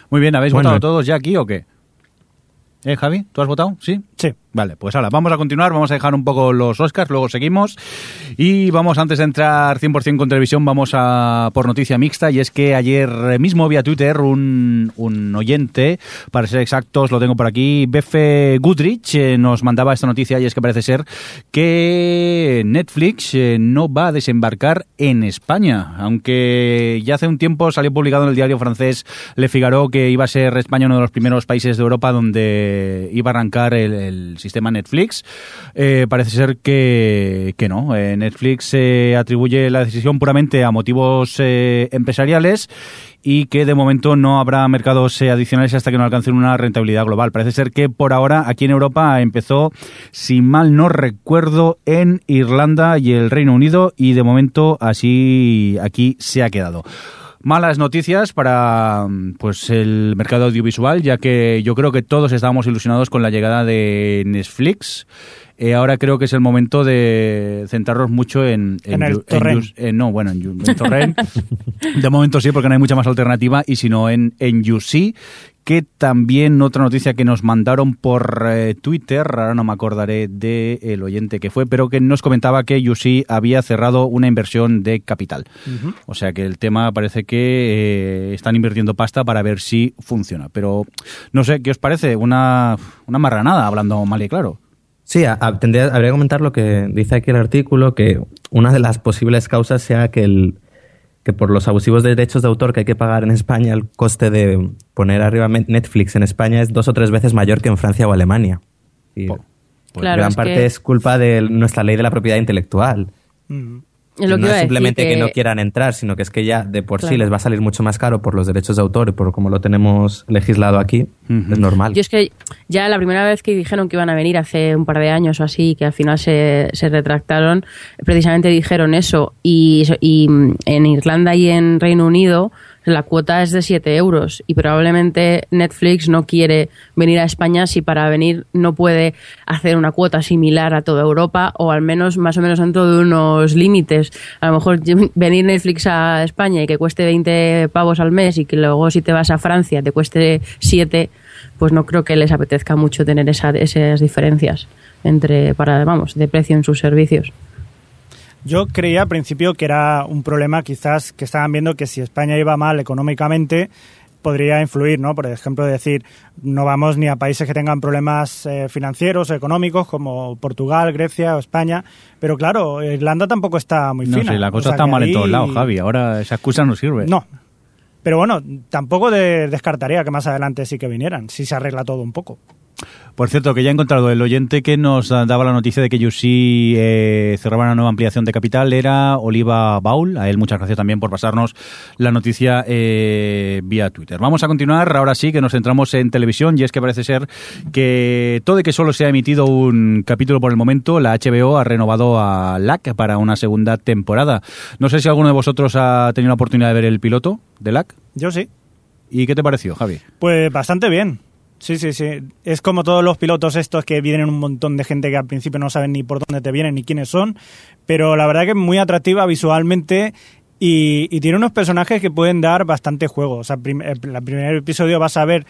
Muy bien, ¿habéis Bueno. votado todos ya aquí o qué? ¿Eh, Javi? ¿Tú has votado? ¿Sí? Sí. Vale, pues ahora vamos a continuar, vamos a dejar un poco los Oscars, luego seguimos. Y vamos antes de entrar 100% con televisión, vamos a por noticia mixta y es que ayer mismo vía Twitter un, un oyente, para ser exactos lo tengo por aquí, Befe Goodrich eh, nos mandaba esta noticia y es que parece ser que Netflix eh, no va a desembarcar en España, aunque ya hace un tiempo salió publicado en el diario francés Le Figaro que iba a ser España uno de los primeros países de Europa donde iba a arrancar el, el sistema Netflix. Eh, parece ser que, que no. Eh, Netflix se atribuye la decisión puramente a motivos eh, empresariales y que de momento no habrá mercados eh, adicionales hasta que no alcancen una rentabilidad global. Parece ser que por ahora aquí en Europa empezó, si mal no recuerdo, en Irlanda y el Reino Unido y de momento así aquí se ha quedado. Malas noticias para pues el mercado audiovisual, ya que yo creo que todos estábamos ilusionados con la llegada de Netflix. Eh, ahora creo que es el momento de centrarnos mucho en, En el torrent. Eh, no, bueno, en *laughs* torrent. de momento sí, porque no hay mucha más alternativa, y si no en, en UC, que también otra noticia que nos mandaron por eh, Twitter, ahora no me acordaré del el oyente que fue, pero que nos comentaba que UC había cerrado una inversión de capital. O sea que el tema parece que eh, están invirtiendo pasta para ver si funciona. Pero no sé, ¿qué os parece? Una, una marranada, hablando mal y claro. Sí, a- a- tendría, habría que comentar lo que dice aquí el artículo, que una de las posibles causas sea que, el, que por los abusivos de derechos de autor que hay que pagar en España, el coste de poner arriba Netflix en España es dos o tres veces mayor que en Francia o Alemania. Y pues Claro, gran es parte que- es culpa de nuestra ley de la propiedad intelectual. Mm. Es lo que no iba es simplemente que... que no quieran entrar, sino que es que ya de por sí les va a salir mucho más caro por los derechos de autor y por como lo tenemos legislado aquí. Es normal. Yo es que ya la primera vez que dijeron que iban a venir hace un par de años o así, que al final se, se retractaron, precisamente dijeron eso. Y, y mm, en Irlanda y en Reino Unido la cuota es de 7 euros. Y probablemente Netflix no quiere venir a España si para venir no puede hacer una cuota similar a toda Europa o al menos más o menos dentro de unos límites. A lo mejor *laughs* venir Netflix a España y que cueste 20 pavos al mes y que luego si te vas a Francia te cueste 7 pues no creo que les apetezca mucho tener esa, esas diferencias entre para vamos de precio en sus servicios. Yo creía al principio que era un problema quizás que estaban viendo que si España iba mal económicamente podría influir, ¿no? Por ejemplo, decir, no vamos ni a países que tengan problemas eh, financieros o económicos como Portugal, Grecia o España, pero claro, Irlanda tampoco está muy No fina. sé, la O cosa sea está mal en todos lados, Javi. Ahora esa excusa no sirve. No. Pero bueno, tampoco de- descartaría que más adelante sí que vinieran, si se arregla todo un poco. Por cierto, que ya he encontrado el oyente que nos daba la noticia de que UC eh, cerraba una nueva ampliación de capital era Oliva Baul. A él muchas gracias también por pasarnos la noticia eh, vía Twitter. Vamos a continuar, ahora sí que nos centramos en televisión y es que parece ser que todo y que solo se ha emitido un capítulo por el momento, la HBO ha renovado a LAC para una segunda temporada. No sé si alguno de vosotros ha tenido la oportunidad de ver el piloto de LAC. Yo sí. ¿Y qué te pareció, Javi? Pues bastante bien. Sí, sí, sí. Es como todos los pilotos estos que vienen un montón de gente que al principio no saben ni por dónde te vienen ni quiénes son, pero la verdad que es muy atractiva visualmente y, y tiene unos personajes que pueden dar bastante juego. O sea, el el primer episodio vas a ver,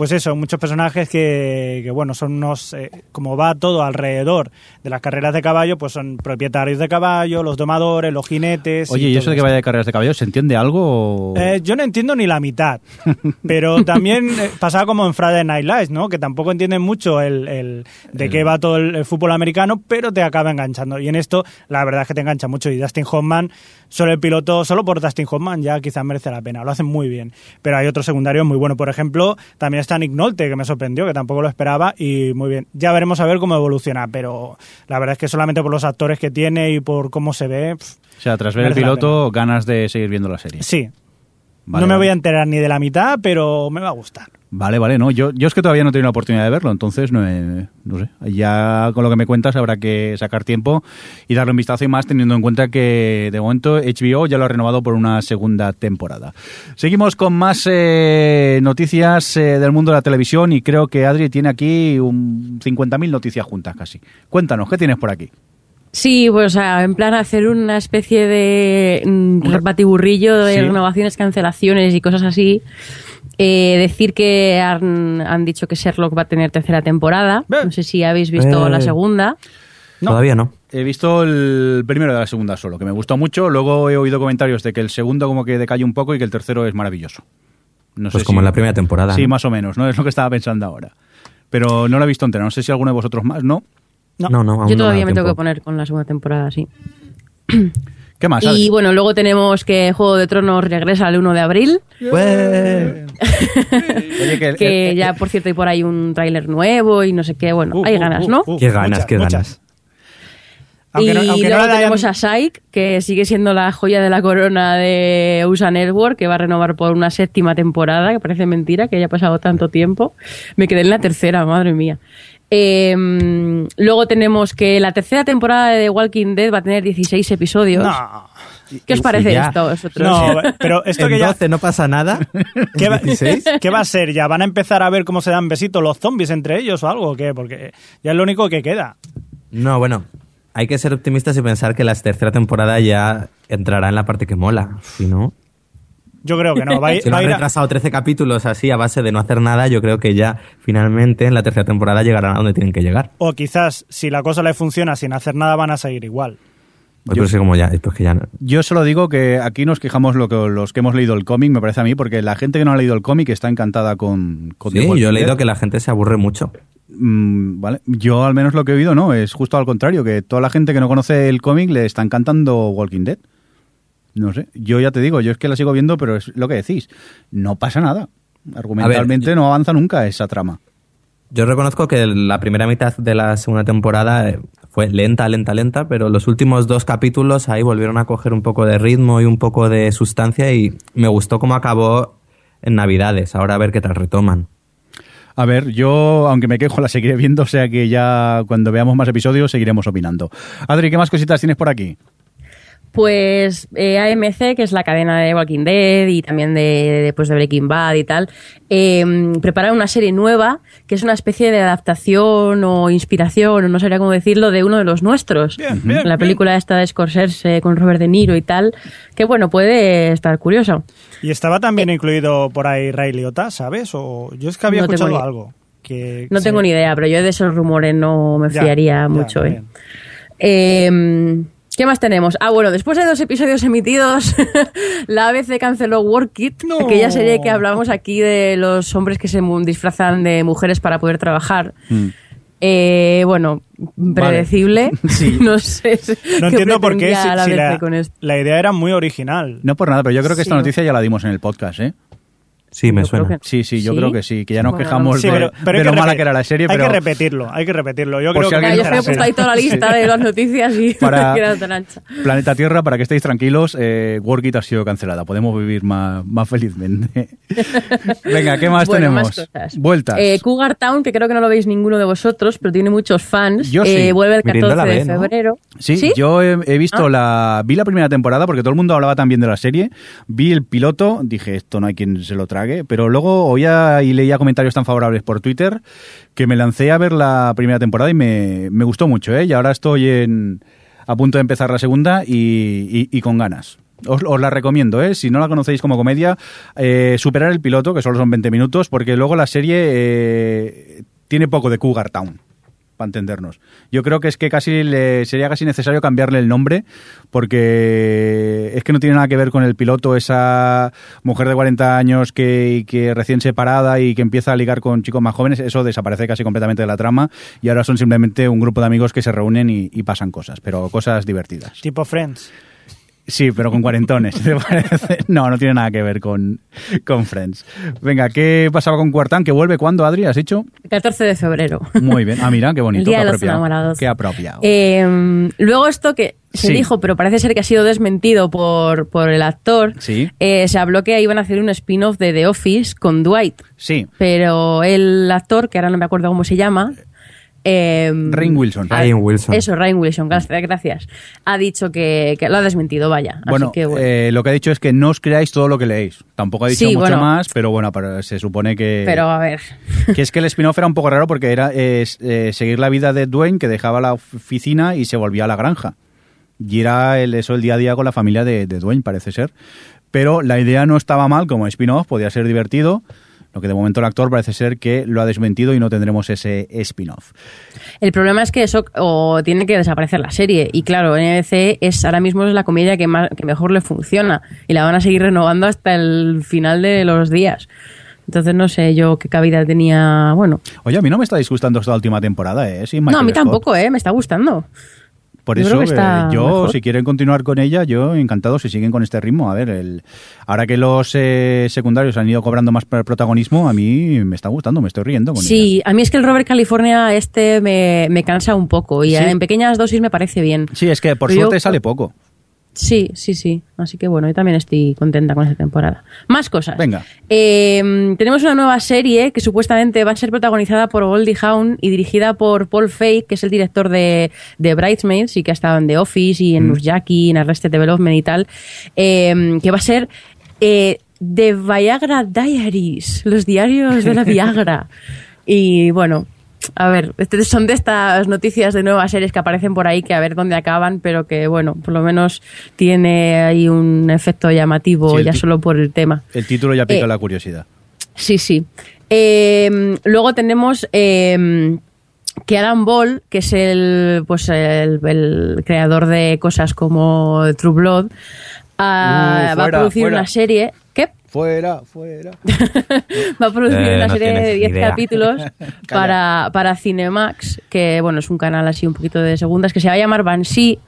pues eso, muchos personajes que, que, bueno, son unos, eh, como va todo alrededor de las carreras de caballo, pues son propietarios de caballo, los domadores, los jinetes. Oye, ¿y eso de que vaya de carreras de caballos, se entiende algo? o- eh, yo no entiendo ni la mitad, *laughs* pero también eh, pasaba como en Friday Night Lights, ¿no? Que tampoco entienden mucho el, el de qué va todo el, el fútbol americano, pero te acaba enganchando. Y en esto, la verdad es que te engancha mucho. Y Dustin Hoffman, solo el piloto, solo por Dustin Hoffman ya quizás merece la pena. Lo hacen muy bien. Pero hay otros secundarios muy buenos. Por ejemplo, también está Nick Nolte, que me sorprendió, que tampoco lo esperaba, y muy bien. Ya veremos a ver cómo evoluciona, pero la verdad es que solamente por los actores que tiene y por cómo se ve, pff, O sea, tras ver el piloto, ganas de seguir viendo la serie. sí. Vale, no me vale. voy a enterar ni de la mitad, pero me va a gustar. Vale, vale, no. Yo, yo es que todavía no he tenido la oportunidad de verlo, entonces no, he- no sé. Ya con lo que me cuentas habrá que sacar tiempo y darle un vistazo y más teniendo en cuenta que de momento HBO ya lo ha renovado por una segunda temporada. Seguimos con más eh, noticias eh, del mundo de la televisión y creo que Adri tiene aquí un 50.000 noticias juntas casi. Cuéntanos, ¿qué tienes por aquí? Sí, pues sea, en plan hacer una especie de mm, batiburrillo de Sí. renovaciones, cancelaciones y cosas así. Eh, decir que han, han dicho que Sherlock va a tener tercera temporada. No sé si habéis visto Eh. la segunda. No. Todavía no. He visto el primero de la segunda solo, que me gustó mucho. Luego he oído comentarios de que el segundo como que decae un poco y que el tercero es maravilloso. No Pues sé como si- en la primera temporada. Sí, ¿no? más o menos, ¿no? Es lo que estaba pensando ahora. Pero no lo he visto entera. No sé si alguno de vosotros más, ¿no? No. No, no, aún Yo todavía da me tengo que poner con la segunda temporada, sí. *clears throat* ¿Qué más? Y bueno, luego tenemos que Juego de Tronos regresa el 1 de abril, ¡Ué! Oye, que, que ya por cierto hay por ahí un tráiler nuevo y no sé qué, bueno, Uh, hay uh, ganas, uh, ¿no? uh, Qué ganas, muchas, qué muchas. ganas. Aunque no- y no luego hayan- tenemos a Psych, que sigue siendo la joya de la corona de USA Network, que va a renovar por una séptima temporada, que parece mentira que haya pasado tanto tiempo. Me quedé en la tercera, madre mía. Eh, luego tenemos que la tercera temporada de The Walking Dead va a tener 16 episodios. No. ¿Qué os parece ya. esto? vosotros? No, *laughs* pero esto que ya... 12 no pasa nada. *laughs* ¿Qué va, ¿En 16? qué va a ser? ¿Ya van a empezar a ver cómo se dan besitos los zombies entre ellos o algo o qué? Porque ya es lo único que queda. No, bueno, hay que ser optimistas y pensar que la tercera temporada ya entrará en la parte que mola. Si no, Yo creo que no. Va si *laughs* va han a- retrasado 13 capítulos así a base de no hacer nada, yo creo que ya finalmente en la tercera temporada llegarán a donde tienen que llegar. O quizás, si la cosa le funciona sin hacer nada, van a seguir igual. Pues Yo- pero sí, como ya, pues que ya no- Yo solo digo que aquí nos quejamos lo que, los que hemos leído el cómic, me parece a mí, porque la gente que no ha leído el cómic está encantada con, con Sí, yo he leído que la gente se aburre mucho. Mm, vale. Yo al menos lo que he oído no, es justo al contrario, que toda la gente que no conoce el cómic le está encantando Walking Dead. No sé, yo ya te digo, yo es que la sigo viendo, pero es lo que decís, no pasa nada. Argumentalmente no avanza nunca esa trama. Yo reconozco que la primera mitad de la segunda temporada eh, fue lenta, lenta, lenta, pero los últimos dos capítulos ahí volvieron a coger un poco de ritmo y un poco de sustancia y me gustó cómo acabó en Navidades. Ahora a ver qué tal retoman. A ver, yo, aunque me quejo, *laughs* la seguiré viendo, o sea que ya cuando veamos más episodios seguiremos opinando. Adri, ¿qué más cositas tienes por aquí? Pues eh, AMC, que es la cadena de Walking Dead y también de, de, pues, de Breaking Bad y tal, eh, prepara una serie nueva que es una especie de adaptación o inspiración, o no sabría cómo decirlo, de uno de los nuestros. Bien, bien, la película esta de Scorsese con Robert De Niro y tal, que bueno, puede estar curioso. Y estaba también incluido por ahí Ray Liotta, ¿sabes? O yo es que había No escuchado algo. Que No se- tengo ni idea, pero yo de esos rumores no me Ya, fiaría ya, mucho. ¿eh? ¿Qué más tenemos? Ah, bueno, después de dos episodios emitidos, *laughs* la ABC canceló Work It, No. aquella serie que hablamos aquí de los hombres que se disfrazan de mujeres para poder trabajar. Mm. Eh, bueno, predecible. *laughs* Sí. *laughs* no sé. No entiendo por qué si, la si ABC la, con esto. la idea era muy original. No por nada, pero yo creo que esta noticia ya la dimos en el podcast, ¿eh? Sí, me Yo suena. que- Sí, sí, yo ¿Sí? creo que sí, que ya nos Bueno, quejamos Sí, de, pero, pero de hay lo que mala que era la serie, Hay pero que repetirlo, hay que repetirlo. Yo Por creo si que yo no he puesto Sí. ahí toda la lista de las noticias y Para-. *laughs* Planeta Tierra, para que estéis tranquilos, eh, Work It ha sido cancelada. Podemos vivir más, más felizmente. *laughs* Venga, ¿qué más Bueno, tenemos? más cosas. Vueltas. Eh, Cougar Town, que creo que no lo veis ninguno de vosotros, pero tiene muchos fans. Yo sí. Eh, vuelve el Mirindo 14 la de ve, ¿no? febrero. Sí, yo he, he visto Ah. la. Vi la primera temporada porque todo el mundo hablaba también de la serie. Vi el piloto, dije, esto no hay quien se lo Pero luego oía y leía comentarios tan favorables por Twitter que me lancé a ver la primera temporada y me, me gustó mucho, ¿eh? Y ahora estoy en, a punto de empezar la segunda y, y- con ganas. Os, os la recomiendo, ¿eh? Si no la conocéis como comedia, eh, superar el piloto, que solo son 20 minutos, porque luego la serie eh, tiene poco de Cougar Town para entendernos. Yo creo que es que casi le, sería casi necesario cambiarle el nombre porque es que no tiene nada que ver con el piloto, esa mujer de 40 años que, que recién separada y que empieza a ligar con chicos más jóvenes, eso desaparece casi completamente de la trama y ahora son simplemente un grupo de amigos que se reúnen y, y pasan cosas, pero cosas divertidas. tipo Friends. Sí, pero con cuarentones, *laughs* ¿te parece? No, no tiene nada que ver con, con Friends. Venga, ¿qué pasaba con Cuartán? ¿Que vuelve cuándo, Adri? ¿Has dicho? 14 de febrero. Muy bien. Ah, mira, qué bonito. *laughs* El Día qué de los apropiado. Enamorados. Qué apropiado. Eh, luego esto que se Sí. dijo, pero parece ser que ha sido desmentido por, por el actor, Sí. eh, se habló que iban a hacer un spin-off de The Office con Dwight, Sí, pero el actor, que ahora no me acuerdo cómo se llama... Eh, Rainn Wilson. Rainn Wilson. Eso, Rainn Wilson, gracias. gracias. Ha dicho que, que lo ha desmentido, vaya. Bueno, Así que, bueno. eh, lo que ha dicho es que no os creáis todo lo que leéis. Tampoco ha dicho Sí, mucho bueno. más, pero bueno, pero se supone que, pero a ver. *laughs* que es que el spin-off era un poco raro porque era eh, eh, seguir la vida de Dwayne, que dejaba la oficina y se volvía a la granja. Y era el, eso el día a día con la familia de, de Dwayne, parece ser. Pero la idea no estaba mal como spin-off, podía ser divertido. Lo que de momento el actor parece ser que lo ha desmentido y no tendremos ese spin-off. El problema es que eso o tiene que desaparecer la serie. Y claro, NBC es ahora mismo es la comedia que, más, que mejor le funciona. Y la van a seguir renovando hasta el final de los días. Entonces no sé yo qué cabida tenía. Bueno, Oye, a mí no me está disgustando esta última temporada, ¿eh? Sin no, a mí Scott. tampoco, ¿eh? Me está gustando. Por Yo eso, eh, yo, mejor. si quieren continuar con ella, yo encantado si siguen con este ritmo. A ver, el, ahora que los eh, secundarios han ido cobrando más pr- protagonismo, a mí me está gustando, me estoy riendo con. Sí, a mí es que el Robert California este me, me cansa un poco. Y Sí. en pequeñas dosis me parece bien. Sí, es que por Pero yo- suerte sale poco. Sí, sí, sí. Así que bueno, yo también estoy contenta con esta temporada. Más cosas. Venga. Eh, tenemos una nueva serie que supuestamente va a ser protagonizada por Goldie Hawn y dirigida por Paul Feig, que es el director de, de Bridesmaids y que ha estado en The Office y en Mm. Nusjaki, en Arrested Development y tal. eh, que va a ser eh, The Viagra Diaries, los diarios de la *laughs* Viagra. y bueno. A ver, este- son de estas noticias de nuevas series que aparecen por ahí que a ver dónde acaban, pero que bueno, por lo menos tiene ahí un efecto llamativo Sí, ya solo por el tema. El título ya pica Eh, la curiosidad. Sí, sí. Eh, luego tenemos eh, que Adam Ball, que es el, pues el, el creador de cosas como True Blood, ah, Uh, va a producir fuera. una serie. ¿Qué? Fuera, fuera. *laughs* Va a producir Eh, una no serie de 10 idea. capítulos *laughs* para, para Cinemax, que bueno, es un canal así un poquito de segundas, que se va a llamar Banshee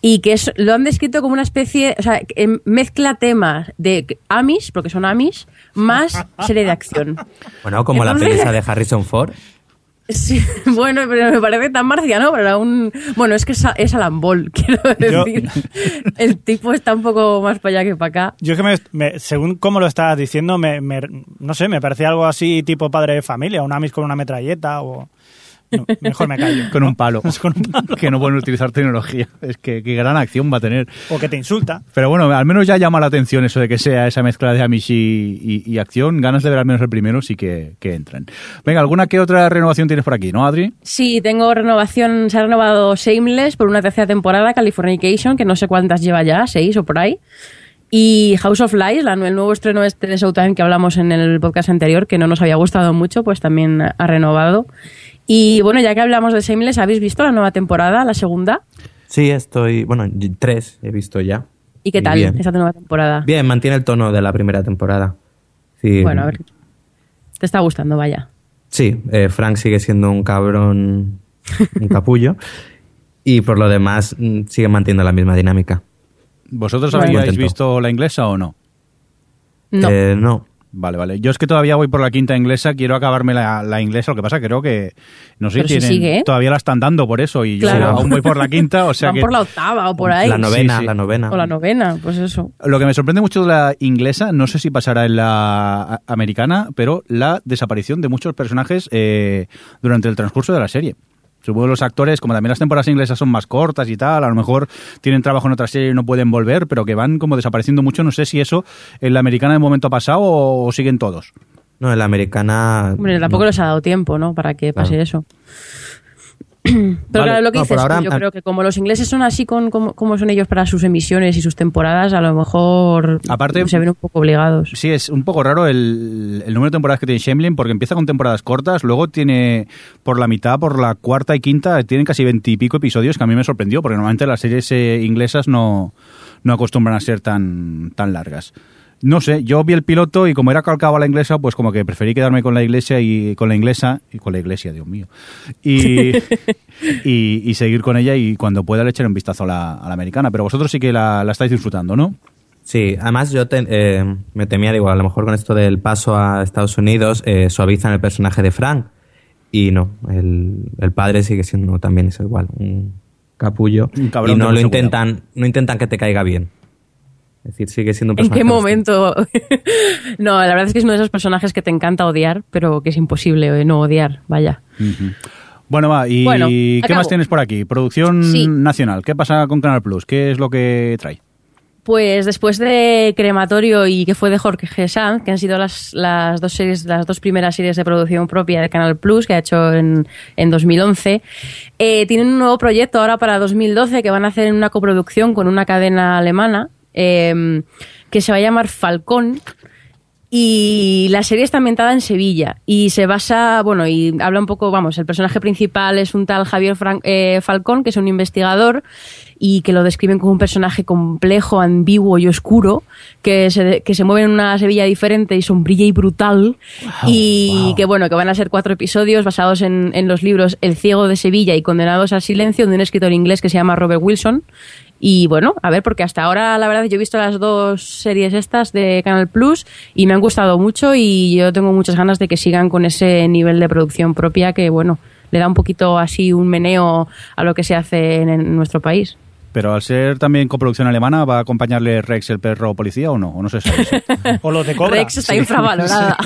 y que es, lo han descrito como una especie, o sea, mezcla temas de Amish, porque son Amish, más serie de acción. Bueno, como la película de Harrison Ford. Sí, *laughs* bueno, pero me parece tan marciano, pero era un... Bueno, es que es, es Alan Ball, *laughs* quiero Yo- decir. El tipo está un poco más para allá que para acá. Yo es que me, me- según cómo lo estabas diciendo, me, me- no sé, me parecía algo así tipo padre de familia, un Amis con una metralleta o... No, mejor me callo. Con un palo. *laughs* Con un palo. que no pueden utilizar tecnología. Es que qué gran acción va a tener. O que te insulta. Pero bueno, al menos ya llama la atención eso de que sea esa mezcla de Amish y, y- y acción. Ganas de ver al menos el primero sí que, que entran. Venga, ¿alguna que otra renovación tienes por aquí, no, Adri? Sí, tengo renovación, se ha renovado Shameless por una tercera temporada, Californication, que no sé cuántas lleva ya, seis o por ahí. Y House of Lies, la- el nuevo estreno este de Showtime que hablamos en el podcast anterior, que no nos había gustado mucho, pues también ha renovado. Y bueno, ya que hablamos de Shameless, ¿habéis visto la nueva temporada, la segunda? Sí, estoy. Bueno, tres he visto ya. ¿Y qué tal esta nueva temporada? Bien, mantiene el tono de la primera temporada. Sí, Bueno, a ver. Te está gustando, vaya. Sí, eh, Frank sigue siendo un cabrón, un capullo. *laughs* y por lo demás, mm, sigue manteniendo la misma dinámica. ¿Vosotros Contento. visto la inglesa o no? No. Eh, no. Vale, vale. Yo es que todavía voy por la quinta inglesa, quiero acabarme la, la inglesa, lo que pasa creo que, no sé, Pero si tienen, sigue, ¿eh? todavía la están dando por eso y yo Claro. aún voy por la quinta, o sea Van que por la octava o por ahí. La novena, Sí, sí. la novena. O la novena, pues eso. Lo que me sorprende mucho de la inglesa, no sé si pasará en la americana, pero la desaparición de muchos personajes eh, durante el transcurso de la serie. Supongo que los actores, como también las temporadas inglesas son más cortas y tal, a lo mejor tienen trabajo en otra serie y no pueden volver, pero que van como desapareciendo mucho. No sé si eso en la americana de momento ha pasado o, o siguen todos. No, en la americana. Hombre, tampoco no. les ha dado tiempo, ¿no? Para que pase Claro. eso. *clears throat* Pero Vale. claro, lo que No, dices, ahora, yo ah- creo que como los ingleses son así con como, como son ellos para sus emisiones y sus temporadas, a lo mejor Aparte- se ven un poco obligados. Sí, es un poco raro el, el número de temporadas que tiene Shemlin porque empieza con temporadas cortas, luego tiene por la mitad, por la cuarta y quinta, tienen casi veintipico episodios que a mí me sorprendió porque normalmente las series eh, inglesas no, no acostumbran a ser tan, tan largas. No sé, yo vi el piloto y como era calcado a la inglesa, pues como que preferí quedarme con la iglesia y con la inglesa y con la iglesia, Dios mío. Y, *laughs* y, y seguir con ella y cuando pueda le echaré un vistazo a la, a la americana. Pero vosotros sí que la, la estáis disfrutando, ¿no? Sí, además yo te- eh, me temía, digo, a lo mejor con esto del paso a Estados Unidos eh, suavizan el personaje de Frank. Y no, el, el padre sigue siendo también es igual, un capullo. Un cabrón y no lo intentan, no intentan que te caiga bien. Es decir, sigue siendo un ¿En personaje. qué bastante- momento? *laughs* no, la verdad es que es uno de esos personajes que te encanta odiar, pero que es imposible eh, no odiar, vaya. Bueno, va, ¿y Bueno, qué acabo. más tienes por aquí? Producción Sí. nacional. ¿Qué pasa con Canal Plus? ¿Qué es lo que trae? Pues después de Crematorio y que fue de Jorge G. Sanz, que han sido las, las dos series, las dos primeras series de producción propia de Canal Plus que ha hecho en, en 2011, eh, tienen un nuevo proyecto ahora para 2012 que van a hacer en una coproducción con una cadena alemana eh, que se va a llamar Falcón. Y la serie está ambientada en Sevilla y se basa, bueno, y habla un poco, vamos, el personaje principal es un tal Javier eh, Falcón, que es un investigador y que lo describen como un personaje complejo, ambiguo y oscuro, que se, que se mueve en una Sevilla diferente y sombrilla y brutal. y que, bueno, que van a ser cuatro episodios basados en, en los libros El ciego de Sevilla y Condenados al silencio de un escritor inglés que se llama Robert Wilson. Y bueno, a ver, porque hasta ahora la verdad yo he visto las dos series estas de Canal Plus y me han gustado mucho y yo tengo muchas ganas de que sigan con ese nivel de producción propia que bueno, le da un poquito así un meneo a lo que se hace en, en nuestro país. Pero al ser también coproducción alemana, ¿va a acompañarle Rex el perro policía o no? ¿O no se sabe eso? *laughs* O los de Cobra. Rex está infravalorada.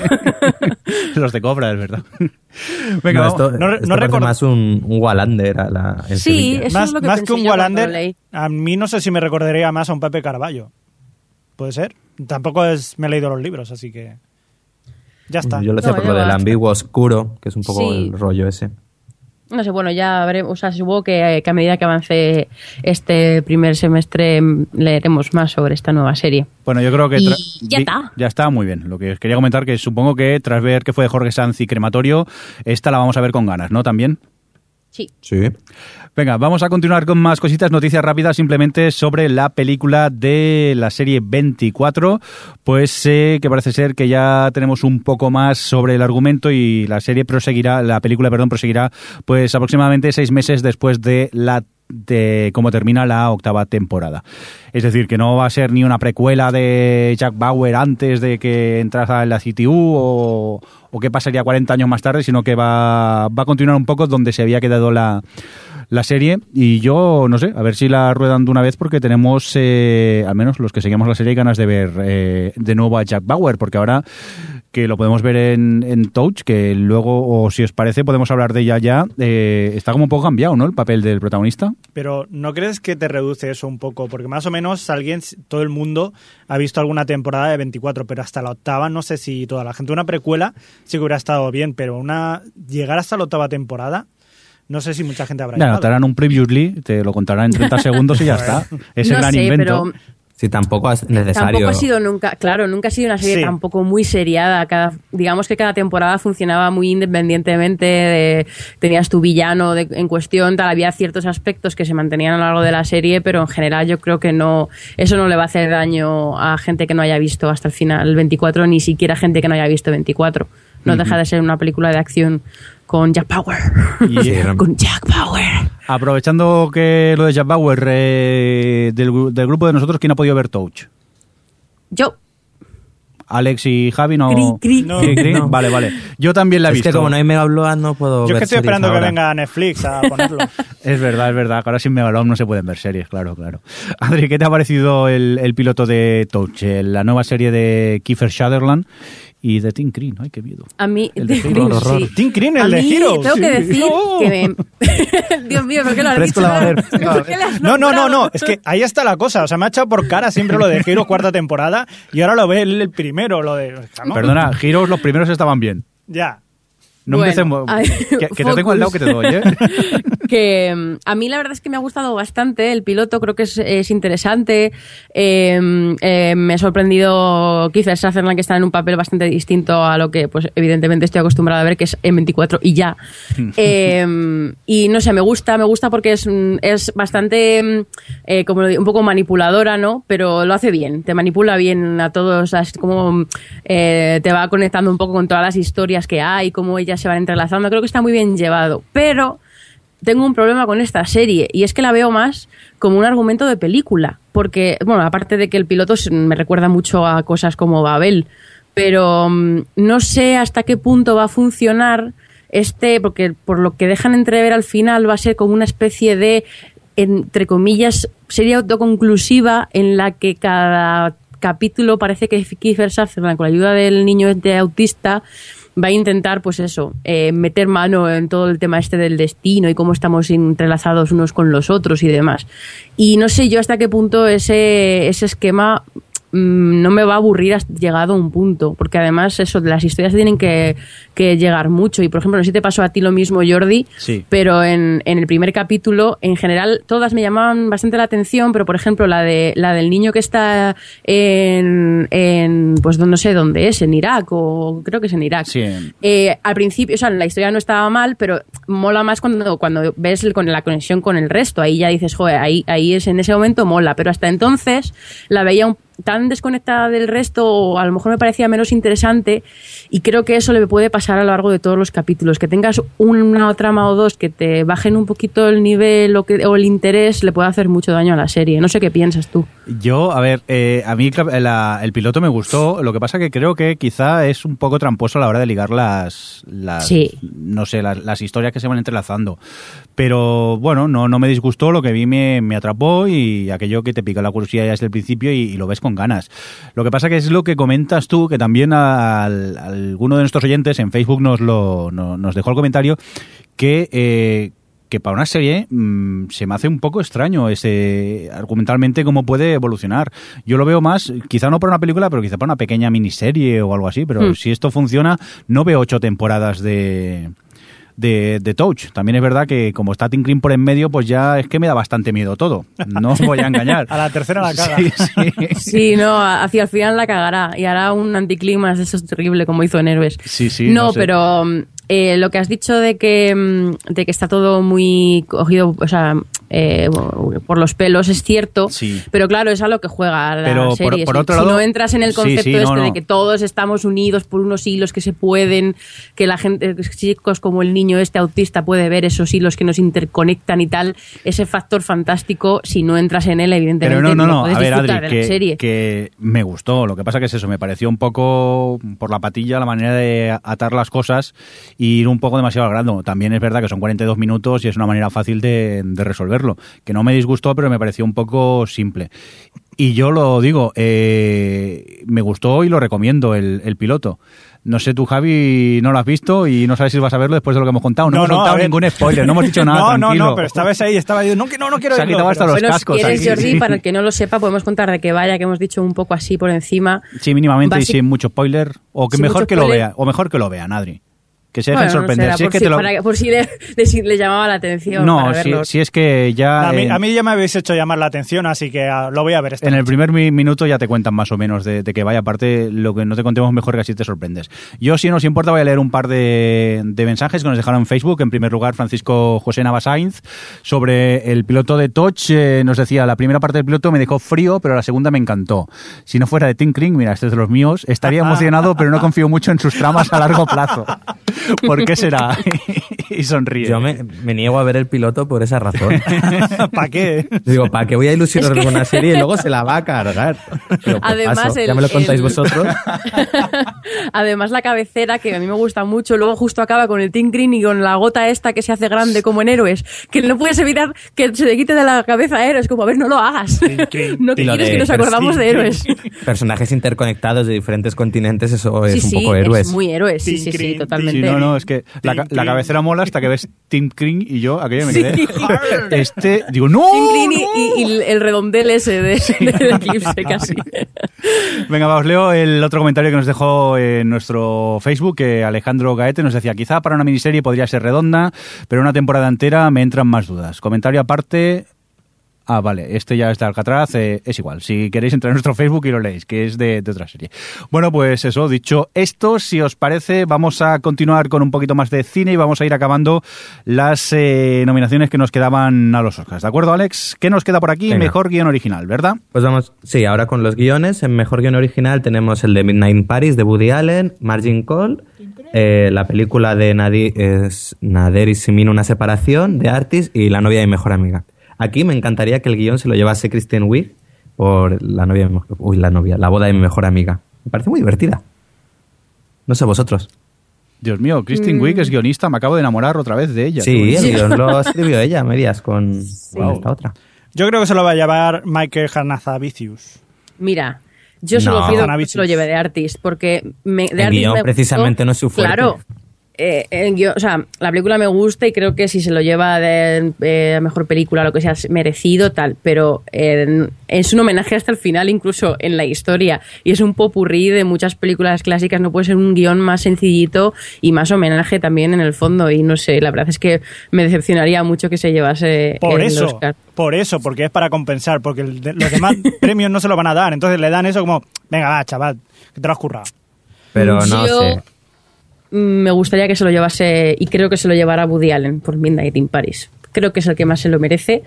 *laughs* Los de Cobra, es verdad. *laughs* Venga, No, esto, No re- esto no parece record- más un, un Wallander a la, en Sí, Sevilla. Eso más es lo que más pensé que un yo Wallander, a mí no sé si me recordaría más a un Pepe Carballo. ¿Puede ser? Tampoco es, me he leído los libros, así que... Ya está. Yo lo decía No, por lo del ambiguo oscuro, que es un poco Sí. el rollo ese. No sé, bueno, ya veremos, o sea, supongo que, que a medida que avance este primer semestre mm, leeremos más sobre esta nueva serie. Bueno, yo creo que... Y ya está. Ya está, muy bien. Lo que os quería comentar que supongo que tras ver que fue de Jorge Sanz y Crematorio, esta la vamos a ver con ganas, ¿no? También. Sí. Sí. Venga, vamos a continuar con más cositas, noticias rápidas simplemente sobre la película de la serie 24. Pues eh, que parece ser que ya tenemos un poco más sobre el argumento y la serie proseguirá, la película, perdón, proseguirá pues aproximadamente seis meses después de la de cómo termina la octava temporada. Es decir, que no va a ser ni una precuela de Jack Bauer antes de que entrara en la CTU o, o qué pasaría 40 años más tarde, sino que va, va a continuar un poco donde se había quedado la, la serie y yo no sé, a ver si la ruedan de una vez porque tenemos, eh, al menos los que seguimos la serie, ganas de ver eh, de nuevo a Jack Bauer, porque ahora que lo podemos ver en, en Touch, que luego, o si os parece, podemos hablar de ella ya. Eh, está como un poco cambiado, ¿no? El papel del protagonista. Pero ¿no crees que te reduce eso un poco? Porque más o menos alguien, todo el mundo ha visto alguna temporada de 24, pero hasta la octava no sé si toda la gente. Una precuela sí que hubiera estado bien, pero una llegar hasta la octava temporada no sé si mucha gente habrá llegado. te harán un previously, te lo contarán en 30 *laughs* segundos y ya está. Ese no gran sé, invento. pero Sí, tampoco es necesario. Tampoco ha sido nunca, claro, nunca ha sido una serie Sí. tampoco muy seriada. Cada, digamos que cada temporada funcionaba muy independientemente. de- tenías tu villano de- en cuestión, tal, había ciertos aspectos que se mantenían a lo largo de la serie, pero en general yo creo que no, eso no le va a hacer daño a gente que no haya visto hasta el final 24, ni siquiera gente que no haya visto 24. No deja de ser una película de acción con Jack Power. *laughs* Con Jack Power. aprovechando que lo de Jack Bauer, eh, del, gru- del grupo de nosotros, ¿quién ha podido ver Touch? Yo, Alex y Javi no. Cri, cri. No. Cri, cri. No. Vale, vale. Yo también la he Es visto. que como no hay Megaloa no puedo Yo es ver que estoy esperando que venga Netflix a *laughs* ponerlo. Es verdad, es verdad. Ahora sin Megalón no se pueden ver series, claro, claro. Adri, ¿qué te ha parecido el, el piloto de Touch? La nueva serie de Kiefer Sutherland y de Tim Green. Ay, qué miedo. A mí, El de Tim. Green, Horror. sí. Tim Green, el A de mí Heroes. Tengo que decir No. que me... *laughs* Dios mío, ¿por qué lo has dicho? la va a ver. *laughs* ¿Por qué le has No, no, no, no. Es que ahí está la cosa. O sea, me ha echado por cara siempre lo de Heroes cuarta temporada y ahora lo ve el, el primero, lo de. ¿no? Perdona, Heroes, los primeros estaban bien. Ya. No Bueno, empecemos. Que, que te tengo al lado que te doy, ¿eh? *laughs* que mm, a mí la verdad es que me ha gustado bastante el piloto, creo que es, es interesante. Eh, eh, me ha sorprendido Kiefer Sutherland que está en un papel bastante distinto a lo que, pues evidentemente estoy acostumbrada a ver, que es en 24 y ya. Eh, y no sé, me gusta, me gusta porque es, mm, es bastante, mm, eh, como lo digo, un poco manipuladora, ¿no? Pero lo hace bien, te manipula bien a todos, as- como eh, te va conectando un poco con todas las historias que hay, cómo ellas se van entrelazando. Creo que está muy bien llevado. Pero tengo un problema con esta serie y es que la veo más como un argumento de película. Porque, bueno, aparte de que el piloto me recuerda mucho a cosas como Babel, pero mm, no sé hasta qué punto va a funcionar este, porque por lo que dejan entrever al final va a ser como una especie de, entre comillas, serie autoconclusiva en la que cada capítulo parece que Kiefer Sutherland, con la ayuda del niño este autista, va a intentar, pues eso, eh, meter mano en todo el tema este del destino y cómo estamos entrelazados unos con los otros y demás. Y no sé yo hasta qué punto ese, ese esquema no me va a aburrir hasta llegado a un punto, porque además eso, las historias tienen que, que llegar mucho. Y por ejemplo, no sé si te pasó a ti lo mismo, Jordi, Sí. pero en, en el primer capítulo, en general, todas me llamaban bastante la atención, pero por ejemplo, la de la del niño que está en, en pues no sé dónde es, en Irak, o creo que es en Irak. Sí. Eh, al principio, o sea, la historia no estaba mal, pero mola más cuando, cuando ves el- con la conexión con el resto. Ahí ya dices, joder, ahí, ahí es en ese momento mola. Pero hasta entonces la veía un- tan desconectada del resto, o a lo mejor me parecía menos interesante, y creo que eso le puede pasar a lo largo de todos los capítulos. Que tengas una trama o dos que te bajen un poquito el nivel o, que, o el interés, le puede hacer mucho daño a la serie. No sé qué piensas tú. Yo, a ver, eh, a mí la- el piloto me gustó. Lo que pasa que creo que quizá es un poco tramposo a la hora de ligar las, las Sí. no sé, las, las historias que se van entrelazando. Pero bueno, no, no me disgustó, lo que vi me, me atrapó y aquello que te pica la curiosidad ya desde el principio y, y lo ves con ganas. Lo que pasa que es lo que comentas tú, que también al- alguno de nuestros oyentes en Facebook nos, lo, no- nos dejó el comentario, que... eh, que para una serie mm, se me hace un poco extraño ese argumentalmente cómo puede evolucionar. Yo lo veo más, quizá no para una película, pero quizá para una pequeña miniserie o algo así. Pero Hmm. si esto funciona, no veo ocho temporadas de, de, de Touch. También es verdad que como está Tim Green por en medio, pues ya es que me da bastante miedo todo. No os voy a engañar. *laughs* A la tercera la caga. Sí, sí. Sí, no, hacia el final la cagará y hará un anticlimax, eso es terrible, como hizo en Héroes. Sí, sí, No, no sé. pero eh, lo que has dicho de que, mm, de que está todo muy cogido, o sea, eh, por los pelos es cierto, Sí. pero claro, es a lo que juega la Pero serie. por si, otro si lado- no entras en el concepto sí, este de no. que todos estamos unidos por unos hilos que se pueden, que la gente, chicos como el niño este autista puede ver esos hilos que nos interconectan y tal, ese factor fantástico, si no entras en él, evidentemente Pero no, no, no. puedes A ver, disfrutar Adri, de la que, serie. que me gustó. Lo que pasa que es eso, me pareció un poco por la patilla la manera de atar las cosas y ir un poco demasiado al grano. También es verdad que son 42 minutos y es una manera fácil de, de resolverlo. Que no me disgustó, pero me pareció un poco simple. Y yo lo digo, eh, me gustó y lo recomiendo el, el piloto. No sé, tú, Javi, no lo has visto y no sabes si vas a verlo después de lo que hemos contado. No, No, hemos no, contado ningún spoiler, no hemos dicho *laughs* nada. no, no, tranquilo. no, pero estabas ahí, estaba yo, no, que no, no quiero Se ha quitado hasta pero- los Bueno, si cascos quieres, Jordi, para el que no lo sepa, podemos contar de que vaya, que hemos dicho un poco así por encima. Sí, mínimamente y Basic- sin mucho spoiler. O que Sin mejor que lo vea. O mejor que lo vean, Adri. Que se dejen Bueno, no sorprender. será si es que si, te lo... para- por si le, de si le llamaba la atención. No, para si, si es que ya... A mí, en- a mí ya me habéis hecho llamar la atención, así que ah, lo voy a ver. esta En el primer mi- minuto ya te cuentan más o menos de, de que vaya aparte lo que no te contemos mejor que así te sorprendes. Yo, si no os importa, voy a leer un par de, de mensajes que nos dejaron en Facebook. En primer lugar, Francisco José Navasainz sobre el piloto de Touch. eh, nos decía, la primera parte del piloto me dejó frío, pero la segunda me encantó. Si no fuera de Tinkling, mira, este es de los míos, estaría *laughs* emocionado, pero no confío mucho en sus tramas a largo plazo. *laughs* *laughs* ¿Por qué será? *laughs* y sonríe. Yo me, me niego a ver el piloto por esa razón. *laughs* ¿Para qué? Digo, ¿para qué voy a ilusionarme con una serie y luego se la va a cargar? Pero por Además, paso, el- ya me lo contáis el- vosotros. Además, la cabecera, que a mí me gusta mucho, luego justo acaba con el tinkering y con la gota esta que se hace grande como en Héroes, que no puedes evitar que se le quite de la cabeza a Héroes, como, a ver, no lo hagas. no quieres de que nos acordamos de Héroes. Personajes interconectados de diferentes continentes, eso Sí, es un sí, poco héroes. es muy héroes, sí, sí, sí, totalmente. Sí, no, no, es que la, ca- la cabecera mola hasta que ves Tim Kring y yo, aquello me quedé. *laughs* Este, digo, ¡no! Tinkering y, y- y el redondel ese de, *laughs* del eclipse casi. *laughs* Venga, va, os leo el otro comentario que nos dejó en nuestro Facebook, que Alejandro Gaete nos decía, quizá para una miniserie podría ser redonda, pero una temporada entera me entran más dudas. Comentario aparte... Ah, vale, este ya es de Alcatraz, eh, es igual. Si queréis entrar en nuestro Facebook y lo leéis, que es de, de otra serie. Bueno, pues eso, dicho esto, si os parece, vamos a continuar con un poquito más de cine y vamos a ir acabando las eh, nominaciones que nos quedaban a los Oscars. ¿De acuerdo, Alex? ¿Qué nos queda por aquí? Venga. Mejor guion original, ¿verdad? Pues vamos, sí, ahora con los guiones. En mejor guion original tenemos el de Midnight in Paris de Woody Allen, Margin Call, eh, la película de es Nader y Simin, Una separación, de Artis y La novia de mi mejor amiga. Aquí me encantaría que el guion se lo llevase Kristen Wiig por la novia, de mi mejor- uy, la novia, la boda de mi mejor amiga. Me parece muy divertida. No sé vosotros. Dios mío, Kristen Wiig es guionista, me acabo de enamorar otra vez de ella. Sí, el guion lo *laughs* escribió ella, a medias, con, con esta otra. Yo creo que se lo va a llevar Michael Harnazavicius. Mira, yo solo No. pido que se lo lleve de Artist, porque me, de El Artist guion me precisamente gustó. no es su fuerte. Claro. Eh, el guión- o sea, la película me gusta y creo que si se lo lleva de eh, mejor película, lo que sea, merecido, tal, pero eh, es un homenaje hasta el final, incluso en la historia, y es un popurrí de muchas películas clásicas, no puede ser un guion más sencillito y más homenaje también en el fondo, y no sé, la verdad es que me decepcionaría mucho que se llevase Por el eso, Oscar. por eso, porque es para compensar, porque el los demás *laughs* premios no se lo van a dar, entonces le dan eso como, venga, va, chaval, que te lo has currado. Pero no Yo- sé. Mm, me gustaría que se lo llevase y creo que se lo llevara Woody Allen por Midnight in Paris. Creo que es el que más se lo merece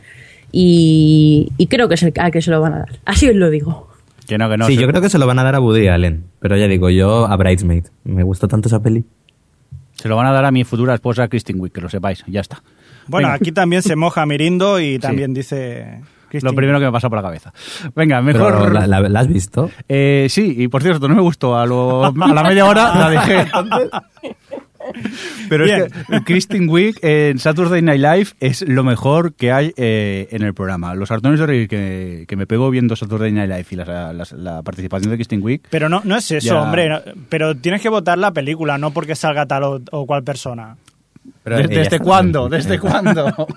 y, y creo que es el al que se lo van a dar. Así os lo digo. Que no, que no. sí, se- yo creo que se lo van a dar a Woody Allen. Pero ya digo, yo a Bridesmaid. Me gustó tanto esa peli. Se lo van a dar a mi futura esposa Kristen Wiig, que lo sepáis, ya está. Bueno, Venga. aquí también se moja Mirindo y *laughs* también dice... Christine. Lo primero que me pasa por la cabeza. Venga, Pero, mejor... ¿la, la- la has visto? Eh, sí, y por cierto, no me gustó. A, lo- a la media hora la dejé. *laughs* Pero es que Kristen Wiig en Saturday Night Live es lo mejor que hay eh, en el programa. Los hartones de reír que, que me pego viendo Saturday Night Live y la participación de Kristen Wiig. Pero no, no es eso, Ya. hombre. no- pero tienes que votar la película, no porque salga tal o, o cual persona. Pero ¿Des- ella ¿Desde cuándo? ¿Desde *laughs* cuándo?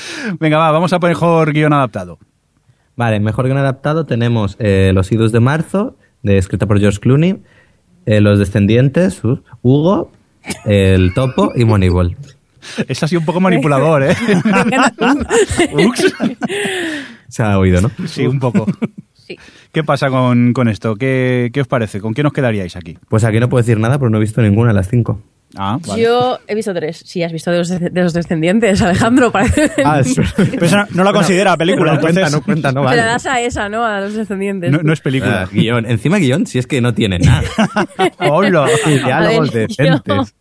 *laughs* Venga, va, vamos a poner mejor guion adaptado. Vale, mejor guion adaptado tenemos eh, Los idos de marzo, de, escrita por George Clooney, eh, Los descendientes, uh, Hugo, El topo y Moneyball. Es así un poco manipulador, ¿eh? *laughs* Se ha oído, ¿no? Sí, un poco. Sí. ¿Qué pasa con, con esto? ¿Qué, ¿Qué os parece? ¿Con qué nos quedaríais aquí? Pues aquí no puedo decir nada, pero no he visto ninguna de las cinco. Ah, vale. Yo he visto tres. Sí, has visto de los, de los descendientes, Alejandro. Parece. *laughs* Ah, es Pero eso no, no la considera película, no cuenta, entonces... no cuenta, no Te vale. la das a esa, ¿no? A los descendientes. No, no es película. Ah, guion. Encima guion, si es que no tiene nada. *laughs* Hola. Diálogos ver, decentes.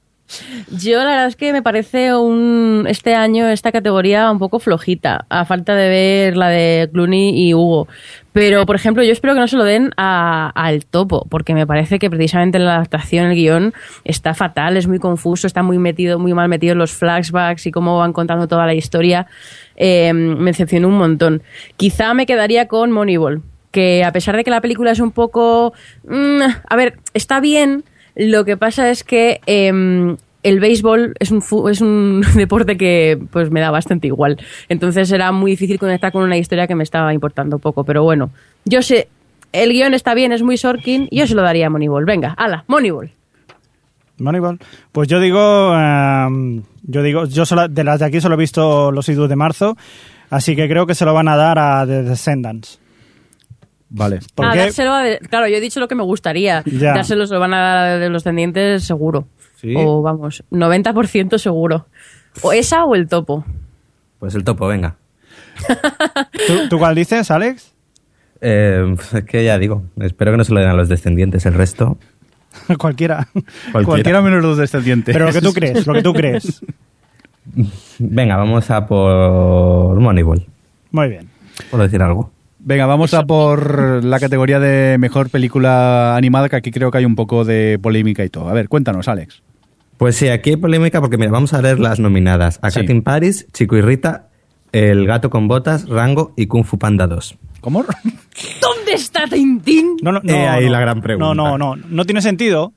Yo la verdad es que me parece un este año esta categoría un poco flojita, a falta de ver la de Clooney y Hugo. Pero, por ejemplo, yo espero que no se lo den a- al topo, porque me parece que precisamente la adaptación, el guion, está fatal, es muy confuso, está muy metido, muy mal metido los flashbacks y cómo van contando toda la historia. Eh, me decepcionó un montón. Quizá me quedaría con Moneyball, que a pesar de que la película es un poco... mm, a ver, está bien, lo que pasa es que em, el béisbol es un, fu- es un *laughs* deporte que pues me da bastante igual. Entonces era muy difícil conectar con una historia que me estaba importando poco. Pero bueno, yo sé, el guion está bien, es muy Sorkin, y yo se lo daría a Moneyball. Venga, ala, Moneyball. Moneyball. Pues yo digo, em, yo digo, yo solo- de las de aquí solo he visto los idus de marzo, así que creo que se lo van a dar a The Descendants. Vale. Ah, Porque dárselo a- claro, yo he dicho lo que me gustaría. Ya. Dárselo se lo van a dar de los descendientes seguro. ¿Sí? O vamos, 90% seguro. O esa o el topo. Pues el topo, venga. *laughs* ¿tú, tú cuál dices, Alex? Eh, es que ya digo, espero que no se lo den a los descendientes, el resto. *laughs* Cualquiera. Cualquiera. Cualquiera menos los descendientes. Pero lo que tú *laughs* crees, lo que tú crees. Venga, vamos a por Moneyball, Muy bien. por decir algo. Venga, vamos a por la categoría de mejor película animada, que aquí creo que hay un poco de polémica y todo. A ver, cuéntanos, Alex. Pues sí, aquí hay polémica porque, mira, vamos a leer las nominadas. A Sí. Paris, Chico y Rita, El gato con botas, Rango y Kung Fu Panda 2. ¿Cómo? ¿Dónde está Tintín? No, no, no, He ahí no. la gran pregunta. No, no, no. No tiene sentido.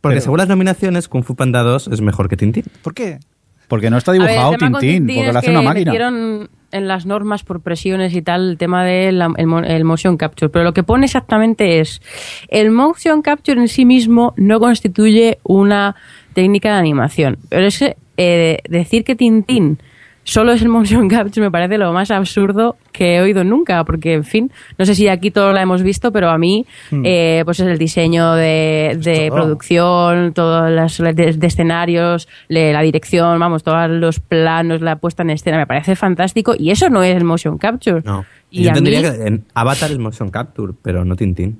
Porque Pero- según las nominaciones, Kung Fu Panda 2 es mejor que Tintín. ¿Por qué? Porque no está ver, dibujado Tintín, Tintín porque lo hace una máquina. metieron en las normas por presiones y tal el tema del el, mo- el motion capture. Pero lo que pone exactamente es, el motion capture en sí mismo no constituye una técnica de animación. Pero es eh, decir que Tintín solo es el motion *laughs* capture me parece lo más absurdo que he oído nunca, porque en fin, no sé si aquí todos la hemos visto, pero a mí Hmm. eh, pues es el diseño de, de todo. producción, todas las de, de escenarios, le- la dirección, vamos, todos los planos, la puesta en escena, me parece fantástico y eso no es el motion capture. No. Y Yo a entendería mí- que en Avatar es motion capture, pero no Tintín.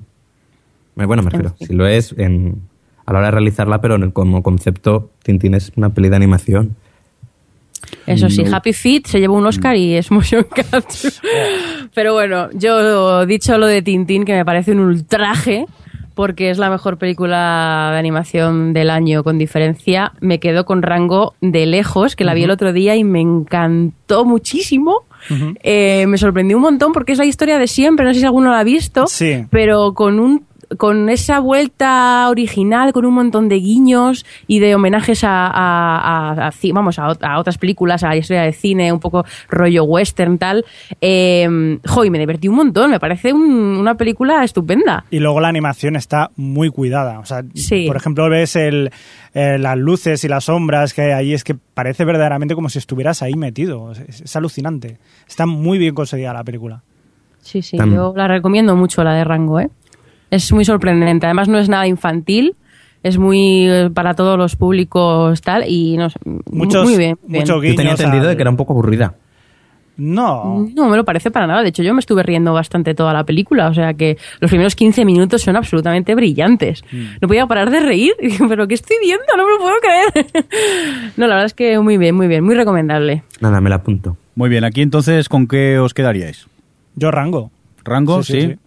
Bueno, me refiero, si lo es en, a la hora de realizarla, pero en el- como concepto, Tintín es una peli de animación. Eso sí. Happy Feet se llevó un Oscar y es motion capture. *laughs* Pero bueno, yo dicho lo de Tintín, que me parece un ultraje, porque es la mejor película de animación del año con diferencia, me quedo con rango de lejos, que la vi el otro día y me encantó muchísimo. Eh, me sorprendió un montón porque es la historia de siempre, no sé si alguno la ha visto, Sí. pero con un con esa vuelta original, con un montón de guiños y de homenajes a, a- a- a ci- vamos, a, ot- a otras películas, a la historia de cine, un poco rollo western, tal. Eh, jo, y me divertí un montón, me parece un- una película estupenda. Y luego la animación está muy cuidada. O sea, Sí. por ejemplo, ves el, eh, las luces y las sombras que hay ahí, es que parece verdaderamente como si estuvieras ahí metido. Es, es alucinante. Está muy bien conseguida la película. Sí, sí, yo la recomiendo mucho, la de Rango, ¿eh? Es muy sorprendente, además no es nada infantil, es muy eh, para todos los públicos tal y no sé, Muchos, muy bien. bien. muchos Yo tenía entendido al- de que era un poco aburrida. No. No me lo parece para nada. De hecho, yo me estuve riendo bastante toda la película. O sea que los primeros 15 minutos son absolutamente brillantes. No podía parar de reír. *laughs* Y ¿pero qué estoy viendo? No me lo puedo creer. *laughs* no, la verdad es que muy bien, muy bien. Muy recomendable. Nada, me la apunto. Muy bien, aquí entonces, ¿con qué os quedaríais? Yo rango. ¿Rango? Sí, Sí. sí, sí.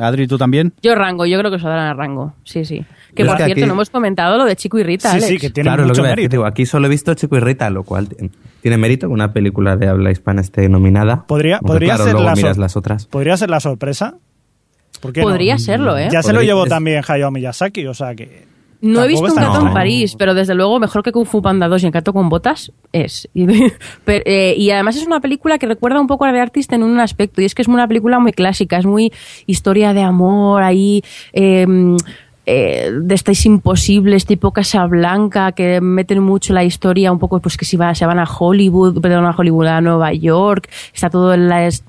Adri, ¿tú también? Yo rango, yo creo que os darán a rango. Sí, sí. Que por que cierto, aquí- no hemos comentado lo de Chico y Rita, Sí, Alex. sí, que tiene claro, lo mucho que a decir, mérito. digo, aquí solo he visto Chico y Rita, lo cual t- tiene mérito que una película de habla hispana esté nominada. Podría, Aunque, podría claro, ser luego la miras las otras. Podría ser la sorpresa. ¿Por qué no? Podría serlo, ¿eh? Ya se lo llevó es- también Hayao Miyazaki, o sea que. No he visto un gato en. París, pero desde luego mejor que Kung Fu Panda 2 y el gato con botas es. *laughs* Pero, eh, y además es una película que recuerda un poco a The Artist en un aspecto, y es que es una película muy clásica, es muy historia de amor, ahí. eh, eh, de estáis imposibles tipo Casablanca que meten mucho la historia un poco pues que si va, se van a Hollywood perdón a Hollywood a Nueva York está todo en la, es-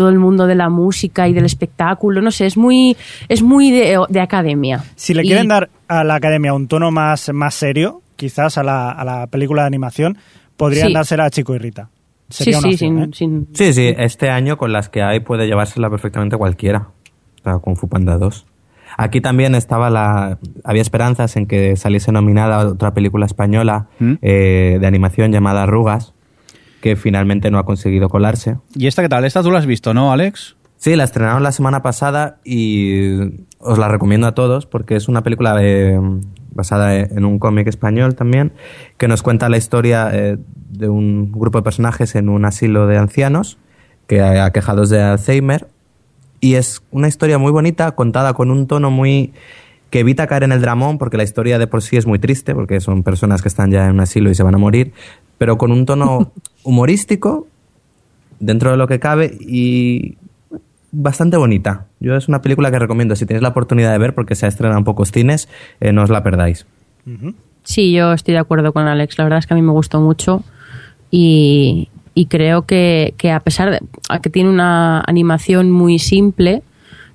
todo el mundo de la música y del espectáculo no sé es muy es muy de, de academia Si le Y- quieren dar a la academia un tono más, más serio, quizás a la, a la película de animación, podrían Sí. dársela a Chico y Rita. sí Sería una sí opción, sin, ¿eh? sin- Sí, sí, este año con las que hay puede llevársela perfectamente cualquiera. O sea, Kung Fu Panda 2. Aquí también estaba la... Había esperanzas en que saliese nominada otra película española ¿Mm? eh, de animación llamada Arrugas, que finalmente no ha conseguido colarse. ¿Y esta qué tal? Esta tú la has visto, ¿no, Alex? Sí, la estrenaron la semana pasada y os la recomiendo a todos porque es una película de- basada en un cómic español también que nos cuenta la historia eh, de un grupo de personajes en un asilo de ancianos que aquejados de Alzheimer y es una historia muy bonita, contada con un tono muy que evita caer en el dramón, porque la historia de por sí es muy triste, porque son personas que están ya en un asilo y se van a morir, pero con un tono *laughs* humorístico, dentro de lo que cabe, y bastante bonita. Yo es una película que recomiendo, si tenéis la oportunidad de ver, porque se ha estrenado en pocos cines, eh, no os la perdáis. Sí, yo estoy de acuerdo con Alex. La verdad es que a mí me gustó mucho y, y creo que, que a pesar de que tiene una animación muy simple,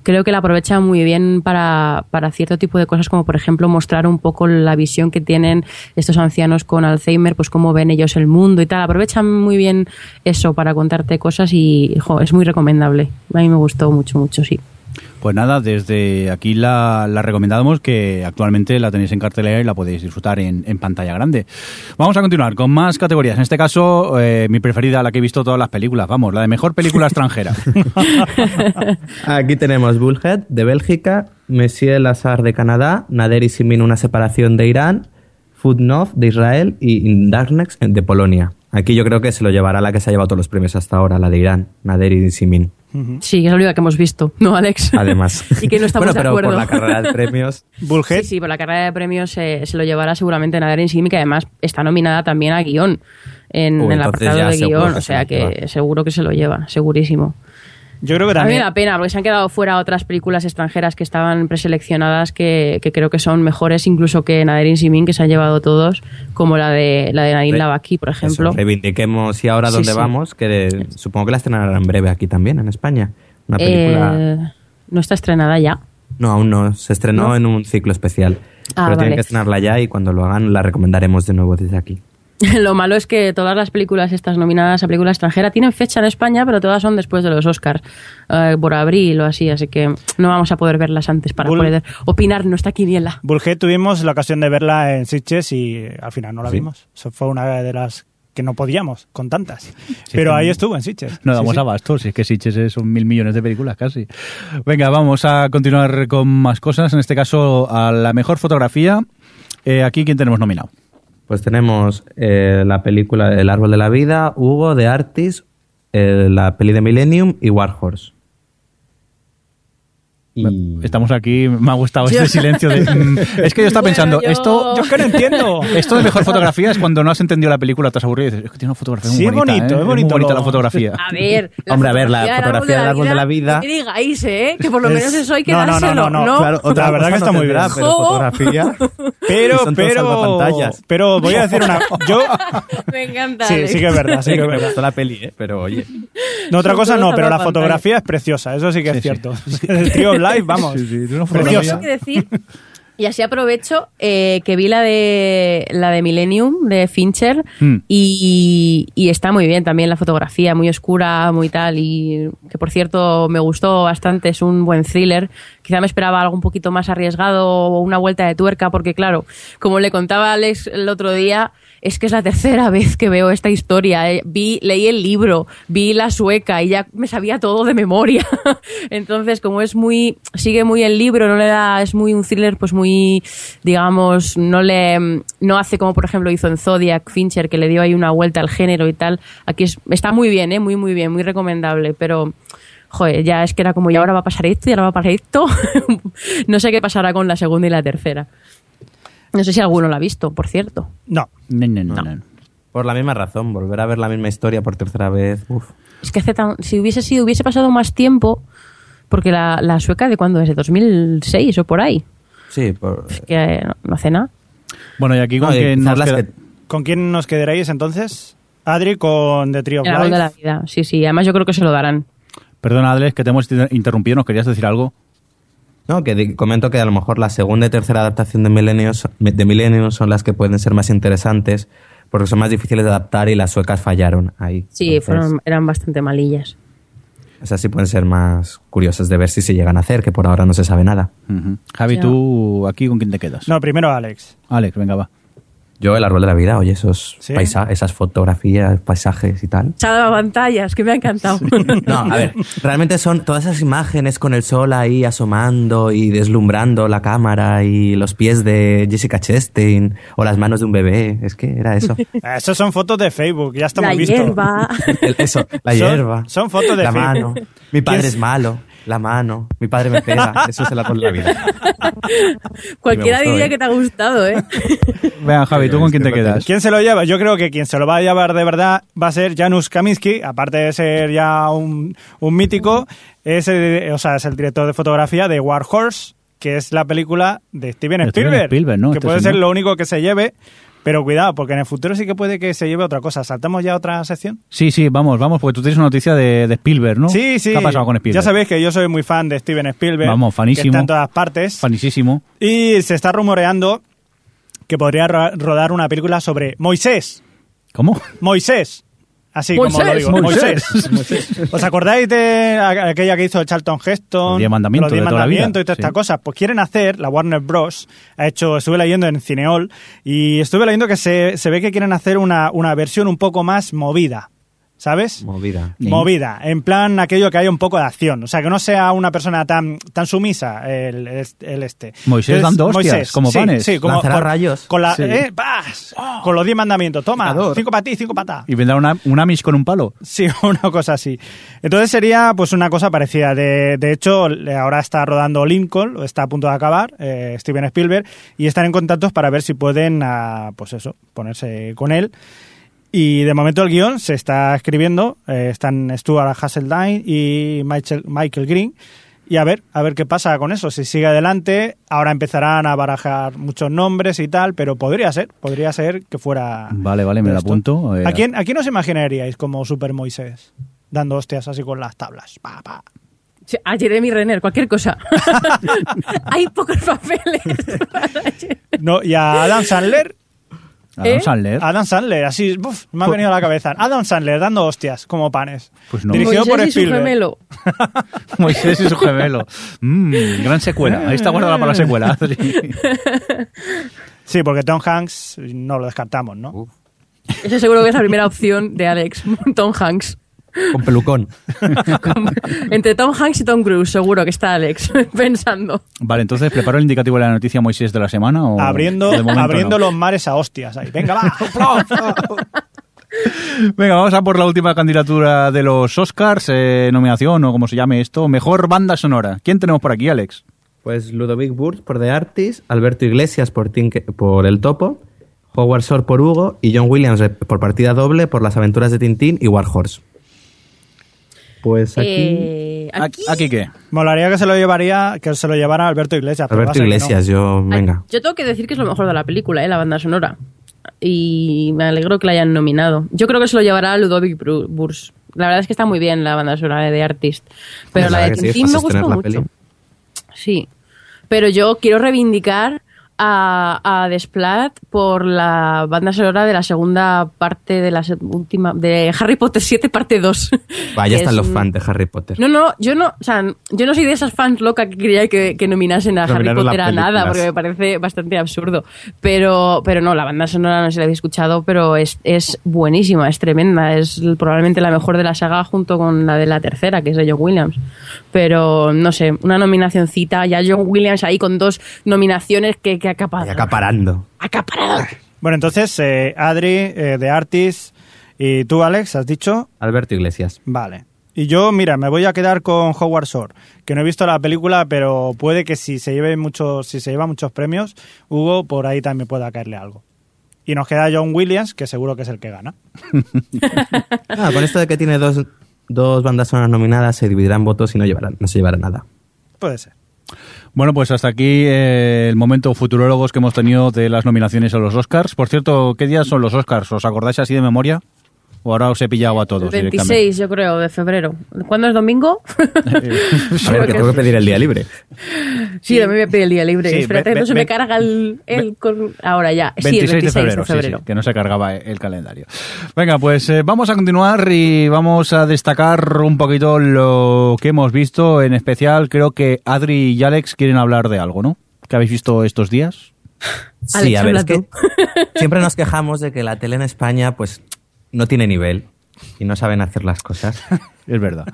creo que la aprovecha muy bien para, para cierto tipo de cosas, como por ejemplo mostrar un poco la visión que tienen estos ancianos con Alzheimer, pues cómo ven ellos el mundo y tal. Aprovechan muy bien eso para contarte cosas y jo, es muy recomendable. A mí me gustó mucho, mucho, sí. Pues nada, desde aquí la, recomendamos que actualmente la tenéis en cartelera y la podéis disfrutar en, pantalla grande. Vamos a continuar con más categorías. En este caso, eh, mi preferida, la que he visto todas las películas, vamos, la de mejor película extranjera. *laughs* Aquí tenemos Bullhead de Bélgica, Monsieur Lazare de Canadá, Nader y Simin una separación de Irán, Footnoth de Israel y Darkness de Polonia. Aquí yo creo que se lo llevará la que se ha llevado todos los premios hasta ahora, la de Irán, Nader y Simin. Sí, es la única que hemos visto, *laughs* ¿no, Alex? Además. *laughs* y que no estamos bueno, de acuerdo. por la carrera de premios. *laughs* Bullhead. Sí, sí, por la carrera de premios se, se lo llevará seguramente Nader Insigmi, que además está nominada también a guion en, Uy, en el apartado de guion, o se sea que seguro que se lo lleva, segurísimo. Yo creo que A mí me también. da pena porque se han quedado fuera otras películas extranjeras que estaban preseleccionadas que, que creo que son mejores incluso que Nader Insimin, que se han llevado todos, como la de la de Nadine Lavaki, por ejemplo. Eso, reivindiquemos y ahora Sí, dónde sí. vamos, que de- supongo que la estrenarán en breve aquí también, en España. Una película... Eh, no está estrenada ya. No, aún no. Se estrenó ¿No? en un ciclo especial. Ah, pero tienen vale. que estrenarla ya y cuando lo hagan la recomendaremos de nuevo desde aquí. *laughs* Lo malo es que todas las películas estas nominadas a película extranjera tienen fecha en España, pero todas son después de los Oscars, eh, por abril o así, así que no vamos a poder verlas antes para Bull- poder opinar nuestra quiniela. Bullhead tuvimos la ocasión de verla en Sitges y eh, al final no la Sí. vimos. Eso fue una de las que no podíamos, con tantas. *laughs* Pero ahí estuvo en Sitges. No damos sí. abasto, si es que Sitges son mil millones de películas casi. Venga, vamos a continuar con más cosas. En este caso, a la mejor fotografía. Eh, aquí, ¿quién tenemos nominado? Pues tenemos eh, la película El árbol de la vida, Hugo, de Artis, eh, la peli de Millennium y Warhorse. Y... Estamos aquí, me ha gustado este silencio de... mm, es que yo estaba Bueno, pensando, yo- esto... Yo es que no entiendo. Esto de mejor fotografía es cuando no has entendido la película, te has aburrido y dices, es que tiene una fotografía muy Sí, bonita. bonito, ¿eh? es bonito muy bonita lo- la fotografía. A ver, Hombre, a ver, la fotografía del árbol de la vida- Que digáis, ¿eh? Que por lo Es- menos eso hay que no, no, no, dárselo, no, no, claro, La verdad que está muy bien. Pero fotografía... *laughs* Pero, pero, pero voy a decir una. *laughs* Yo, Me encanta. sí, sí que es verdad, sí que es me verdad. gustó la peli, ¿eh? pero oye... No, otra cosa no, pero la fotografía es preciosa, eso sí que es cierto. *laughs* El trío live, *laughs* vamos. Sí, sí, tiene una Preciosa. Tengo que decir, y así aprovecho, eh, que vi la de la de Millennium, de Fincher, Mm. y, y está muy bien también la fotografía, muy oscura, muy tal, y que por cierto me gustó bastante, es un buen thriller. Quizá me esperaba algo un poquito más arriesgado o una vuelta de tuerca, porque claro, como le contaba Alex el otro día, es que es la tercera *laughs* vez que veo esta historia. eh. Vi, leí el libro, vi la sueca y ya me sabía todo de memoria. *laughs* Entonces, como es muy, sigue muy el libro, no le da, es muy un thriller, pues muy, digamos, no le, no hace como por ejemplo hizo en Zodiac Fincher, que le dio ahí una vuelta al género y tal. Aquí es, está muy bien, eh, muy, muy bien, muy recomendable, pero joder, ya es que era como, y ahora va a pasar esto, y ahora va a pasar esto. *laughs* no sé qué pasará con la segunda y la tercera. No sé si alguno la ha visto, por cierto. No. No, no, no, no. Por la misma razón, volver a ver la misma historia por tercera vez... Uf. Es que hace tan- si hubiese sido, hubiese pasado más tiempo, porque la, la sueca de cuándo es, de 2006 o por ahí, Sí, por... que eh, no, no hace nada. Bueno, y aquí con quizás nos queda- que- ¿Con quién nos quedaréis entonces? Adri con The Tree of árbol de la Life. vida, sí, sí. Además yo creo que se lo darán. Perdona, Alex, que te hemos inter- interrumpido, ¿nos querías decir algo? No, que comento que a lo mejor la segunda y tercera adaptación de Millennium, de Millennium son las que pueden ser más interesantes porque son más difíciles de adaptar y las suecas fallaron ahí. Sí, Entonces, fueron, eran bastante malillas. Esas sí pueden ser más curiosas de ver si se llegan a hacer, que por ahora no se sabe nada. Javi, tú aquí con quién te quedas? No, primero Alex. Alex, venga, va. Yo, el árbol de la vida, oye, esos Sí. paisa- esas fotografías, paisajes y tal. pantallas, que me ha encantado. *laughs* No, a ver, realmente son todas esas imágenes con el sol ahí asomando y deslumbrando la cámara y los pies de Jessica Chastain o las manos de un bebé. Es que era eso. *laughs* Esas son fotos de Facebook, ya estamos la visto. hierba. *laughs* El- eso, la Son- hierba. son fotos de La Facebook. mano. Mi padre ¿Quién es malo. La mano, mi padre me pega, *laughs* eso es el árbol de la vida. Cualquiera gustó, diría ¿eh? que te ha gustado, ¿eh? *laughs* Venga, Javi, ¿tú con quién te quedas? ¿Quién se lo lleva? Yo creo que quien se lo va a llevar de verdad va a ser Janusz Kaminski, aparte de ser ya un, un mítico, es el, o sea, es el director de fotografía de War Horse, que es la película de Steven De Steven Spielberg, Spielberg, ¿no? que Este puede ser señor. lo único que se lleve, pero cuidado, porque en el futuro sí que puede que se lleve otra cosa. ¿Saltamos ya a otra sección? Sí, sí, vamos, vamos, porque tú tienes una noticia de, de Spielberg, ¿no? Sí, sí. ¿Qué ha pasado con Spielberg? Ya sabéis que yo soy muy fan de Steven Spielberg. Vamos, fanísimo. Que está en todas partes. Fanisísimo. Y se está rumoreando que podría ro- rodar una película sobre Moisés. ¿Cómo? Moisés. Así como lo digo. Moisés. Moisés. ¿Os acordáis de aquella que hizo Charlton Heston? Los diez mandamientos Los diez de toda la vida. mandamientos y todas Sí. estas cosas. Pues quieren hacer, la Warner Bros. ha hecho, estuve leyendo en Cineol y estuve leyendo que se, se ve que quieren hacer una, una versión un poco más movida. ¿Sabes? Movida. Sí. Movida, en plan aquello que haya un poco de acción, o sea, que no sea una persona tan, tan sumisa el, este. Moisés dando hostias, como sí, panes. Sí, como con, rayos. Con, la, Sí. eh, ¡paz! con los diez mandamientos, toma, Picador. cinco para ti, cinco para ti. Y vendrá una, un Amish con un palo. Sí, *laughs* una cosa así. Entonces sería pues una cosa parecida. De, de hecho, le- ahora está rodando Lincoln, está a punto de acabar, eh, Steven Spielberg, y están en contactos para ver si pueden, ah, pues eso, ponerse con él. Y de momento el guion se está escribiendo, eh, están Stuart Hasseldine y Michael, Michael Green. Y a ver, a ver qué pasa con eso. Si sigue adelante, ahora empezarán a barajar muchos nombres y tal, pero podría ser, podría ser que fuera. Vale, vale, me lo apunto. Eh, ¿A quién, ¿A quién os imaginaríais como Super Moisés? Dando hostias así con las tablas. Pa, pa. A Jeremy Renner, cualquier cosa. *laughs* Hay pocos papeles. No, y a Adam Sandler. Adam ¿Eh? Sandler. Adam Sandler, así, uf, me ha venido a la cabeza. Adam Sandler dando hostias como panes. Pues no. Dirigido por Moisés y su Spielberg. gemelo. *laughs* Moisés y su gemelo. Mm, gran secuela. Ahí está guardada para la secuela. *laughs* Sí, porque Tom Hanks no lo descartamos, ¿no? Ese seguro que es la primera opción de Alex. *laughs* Tom Hanks. Con pelucón. *laughs* Entre Tom Hanks y Tom Cruise, seguro que está Alex *laughs* pensando. Vale, entonces, ¿preparo el indicativo de la noticia Moisés de la semana? O abriendo de abriendo no? los mares a hostias ahí. Venga, va. *laughs* Venga, vamos a por la última candidatura de los Oscars, eh, nominación o como se llame esto, mejor banda sonora. ¿Quién tenemos por aquí, Alex? Pues Ludovic Burst por The Artist, Alberto Iglesias por, Tinke- por El Topo, Howard Shore por Hugo y John Williams por partida doble por Las aventuras de Tintín y War Horse. Pues aquí... Eh, aquí, ¿Aquí qué? Molaría que se lo llevaría, que se lo llevara Alberto Iglesias. Alberto no. Iglesias, yo... Venga. Yo tengo que decir que es lo mejor de la película, ¿eh? la banda sonora. Y me alegro que la hayan nominado. Yo creo que se lo llevará Ludovic Burs. La verdad es que está muy bien la banda sonora de Artist. Pero La la de que sí, Tintín me gustó mucho. peli. Sí. Pero yo quiero reivindicar a, a Desplat por la banda sonora de la segunda parte de la se- última de Harry Potter 7 parte 2. Vaya están es los fans de Harry Potter. No, no, yo no, o sea, yo no soy de esas fans locas que quería que, que nominasen a Harry Nominaron Potter a nada, porque me parece bastante absurdo. Pero, pero no, la banda sonora no sé si la habéis escuchado, pero es, es buenísima, es tremenda, es probablemente la mejor de la saga junto con la de la tercera, que es de John Williams. Pero, no sé, una nominacioncita, ya John Williams ahí con dos nominaciones que, que acaparando. acaparado. Bueno, entonces, eh, Adri, eh, de Artist, y tú, Alex, has dicho. Alberto Iglesias. Vale. Y yo, mira, me voy a quedar con Howard Shore, que no he visto la película, pero puede que si se lleve muchos, si se lleva muchos premios, Hugo por ahí también pueda caerle algo. Y nos queda John Williams, que seguro que es el que gana. *laughs* Ah, con esto de que tiene dos, dos bandas sonoras nominadas, se dividirán votos y no, llevarán, no se llevará nada. Puede ser. Bueno, pues hasta aquí eh, el momento futurólogos que hemos tenido de las nominaciones a los Oscars. Por cierto, ¿qué días son los Oscars? ¿Os acordáis así de memoria? ¿O ahora os he pillado a todos? El directamente? 26, yo creo, de febrero. ¿Cuándo es domingo? *laughs* A ver, que tengo que pedir el día libre. Sí, también me pide el día libre. Sí, Espérate, ve- no se ve- me carga el, el con- ahora ya. Sí, el 26 26 de febrero, sí, febrero. sí, que no se cargaba el calendario. Venga, pues eh, vamos a continuar y vamos a destacar un poquito lo que hemos visto. En especial, creo que Adri y Alex quieren hablar de algo, ¿no? ¿Que habéis visto estos días? Sí, Alex, a ver, es que *laughs* siempre nos quejamos de que la tele en España pues no tiene nivel y no saben hacer las cosas. *laughs* Es verdad.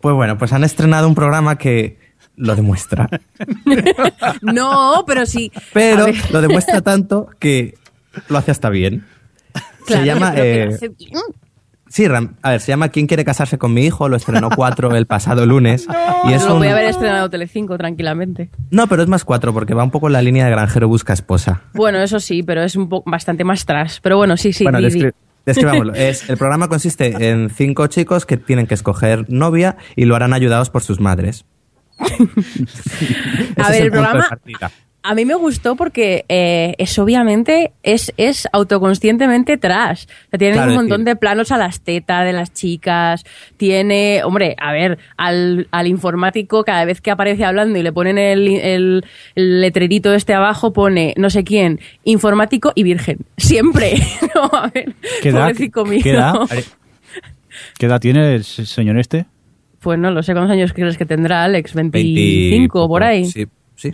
Pues bueno, pues han estrenado un programa que lo demuestra. *laughs* No, pero sí. Pero lo demuestra tanto que lo hace hasta bien. claro, se llama eh, hace. Sí, Ram- a ver, se llama ¿Quién quiere casarse con mi hijo? Lo estrenó 4 el pasado lunes. *laughs* y es Lo un- voy a haber estrenado Telecinco tranquilamente. No, pero es más 4 porque va un poco en la línea de granjero busca esposa. Bueno, eso sí, pero es un poco bastante más tras. Pero bueno, sí, sí. bueno, descri- describámoslo. Es, el programa consiste en cinco chicos que tienen que escoger novia y lo harán ayudados por sus madres. *laughs* A ver, el de programa. A mí me gustó porque eh, es obviamente, es, es autoconscientemente trash. O sea, tiene Claro, un montón de planos a las tetas de las chicas. Tiene, hombre, a ver, al, al informático cada vez que aparece hablando y le ponen el, el, el letrerito este abajo, pone no sé quién, informático y virgen. Siempre. *laughs* no, a ver, ¿Qué edad? ¿Qué edad? ¿Qué edad tiene el señor este? Pues no lo sé cuántos años crees que tendrá Alex, 25 por ahí. Sí, sí.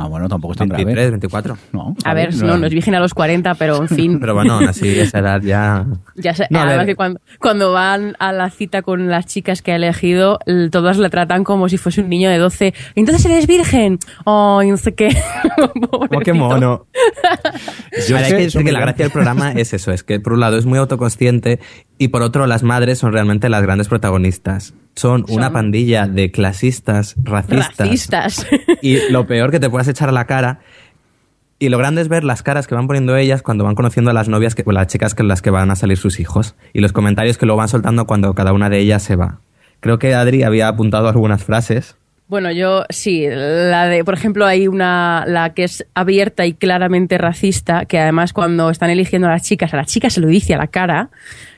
Ah, bueno, tampoco es tan 23, grave. 24. No, A ver, no, no es virgen a los 40, pero en fin. *laughs* Pero bueno, así, esa edad ya... Ya sé, No, además que cuando, cuando van a la cita con las chicas que ha elegido, todas le tratan como si fuese un niño de 12. Entonces eres virgen. Ay, no sé qué. *laughs* Oh, qué mono. Yo Ahora, hay que decir que la gracia del programa es eso, es que por un lado es muy autoconsciente y por otro las madres son realmente las grandes protagonistas. Son, una pandilla de clasistas, racistas. Racistas. *laughs* Y lo peor que te puedas echar a la cara. Y lo grande es ver las caras que van poniendo ellas cuando van conociendo a las novias, que, o las chicas con las que van a salir sus hijos. Y los comentarios que luego van soltando cuando cada una de ellas se va. Creo que Adri había apuntado algunas frases. Bueno, yo sí, la de, por ejemplo, hay una, la que es abierta y claramente racista, que además cuando están eligiendo a las chicas, a la chica se lo dice a la cara,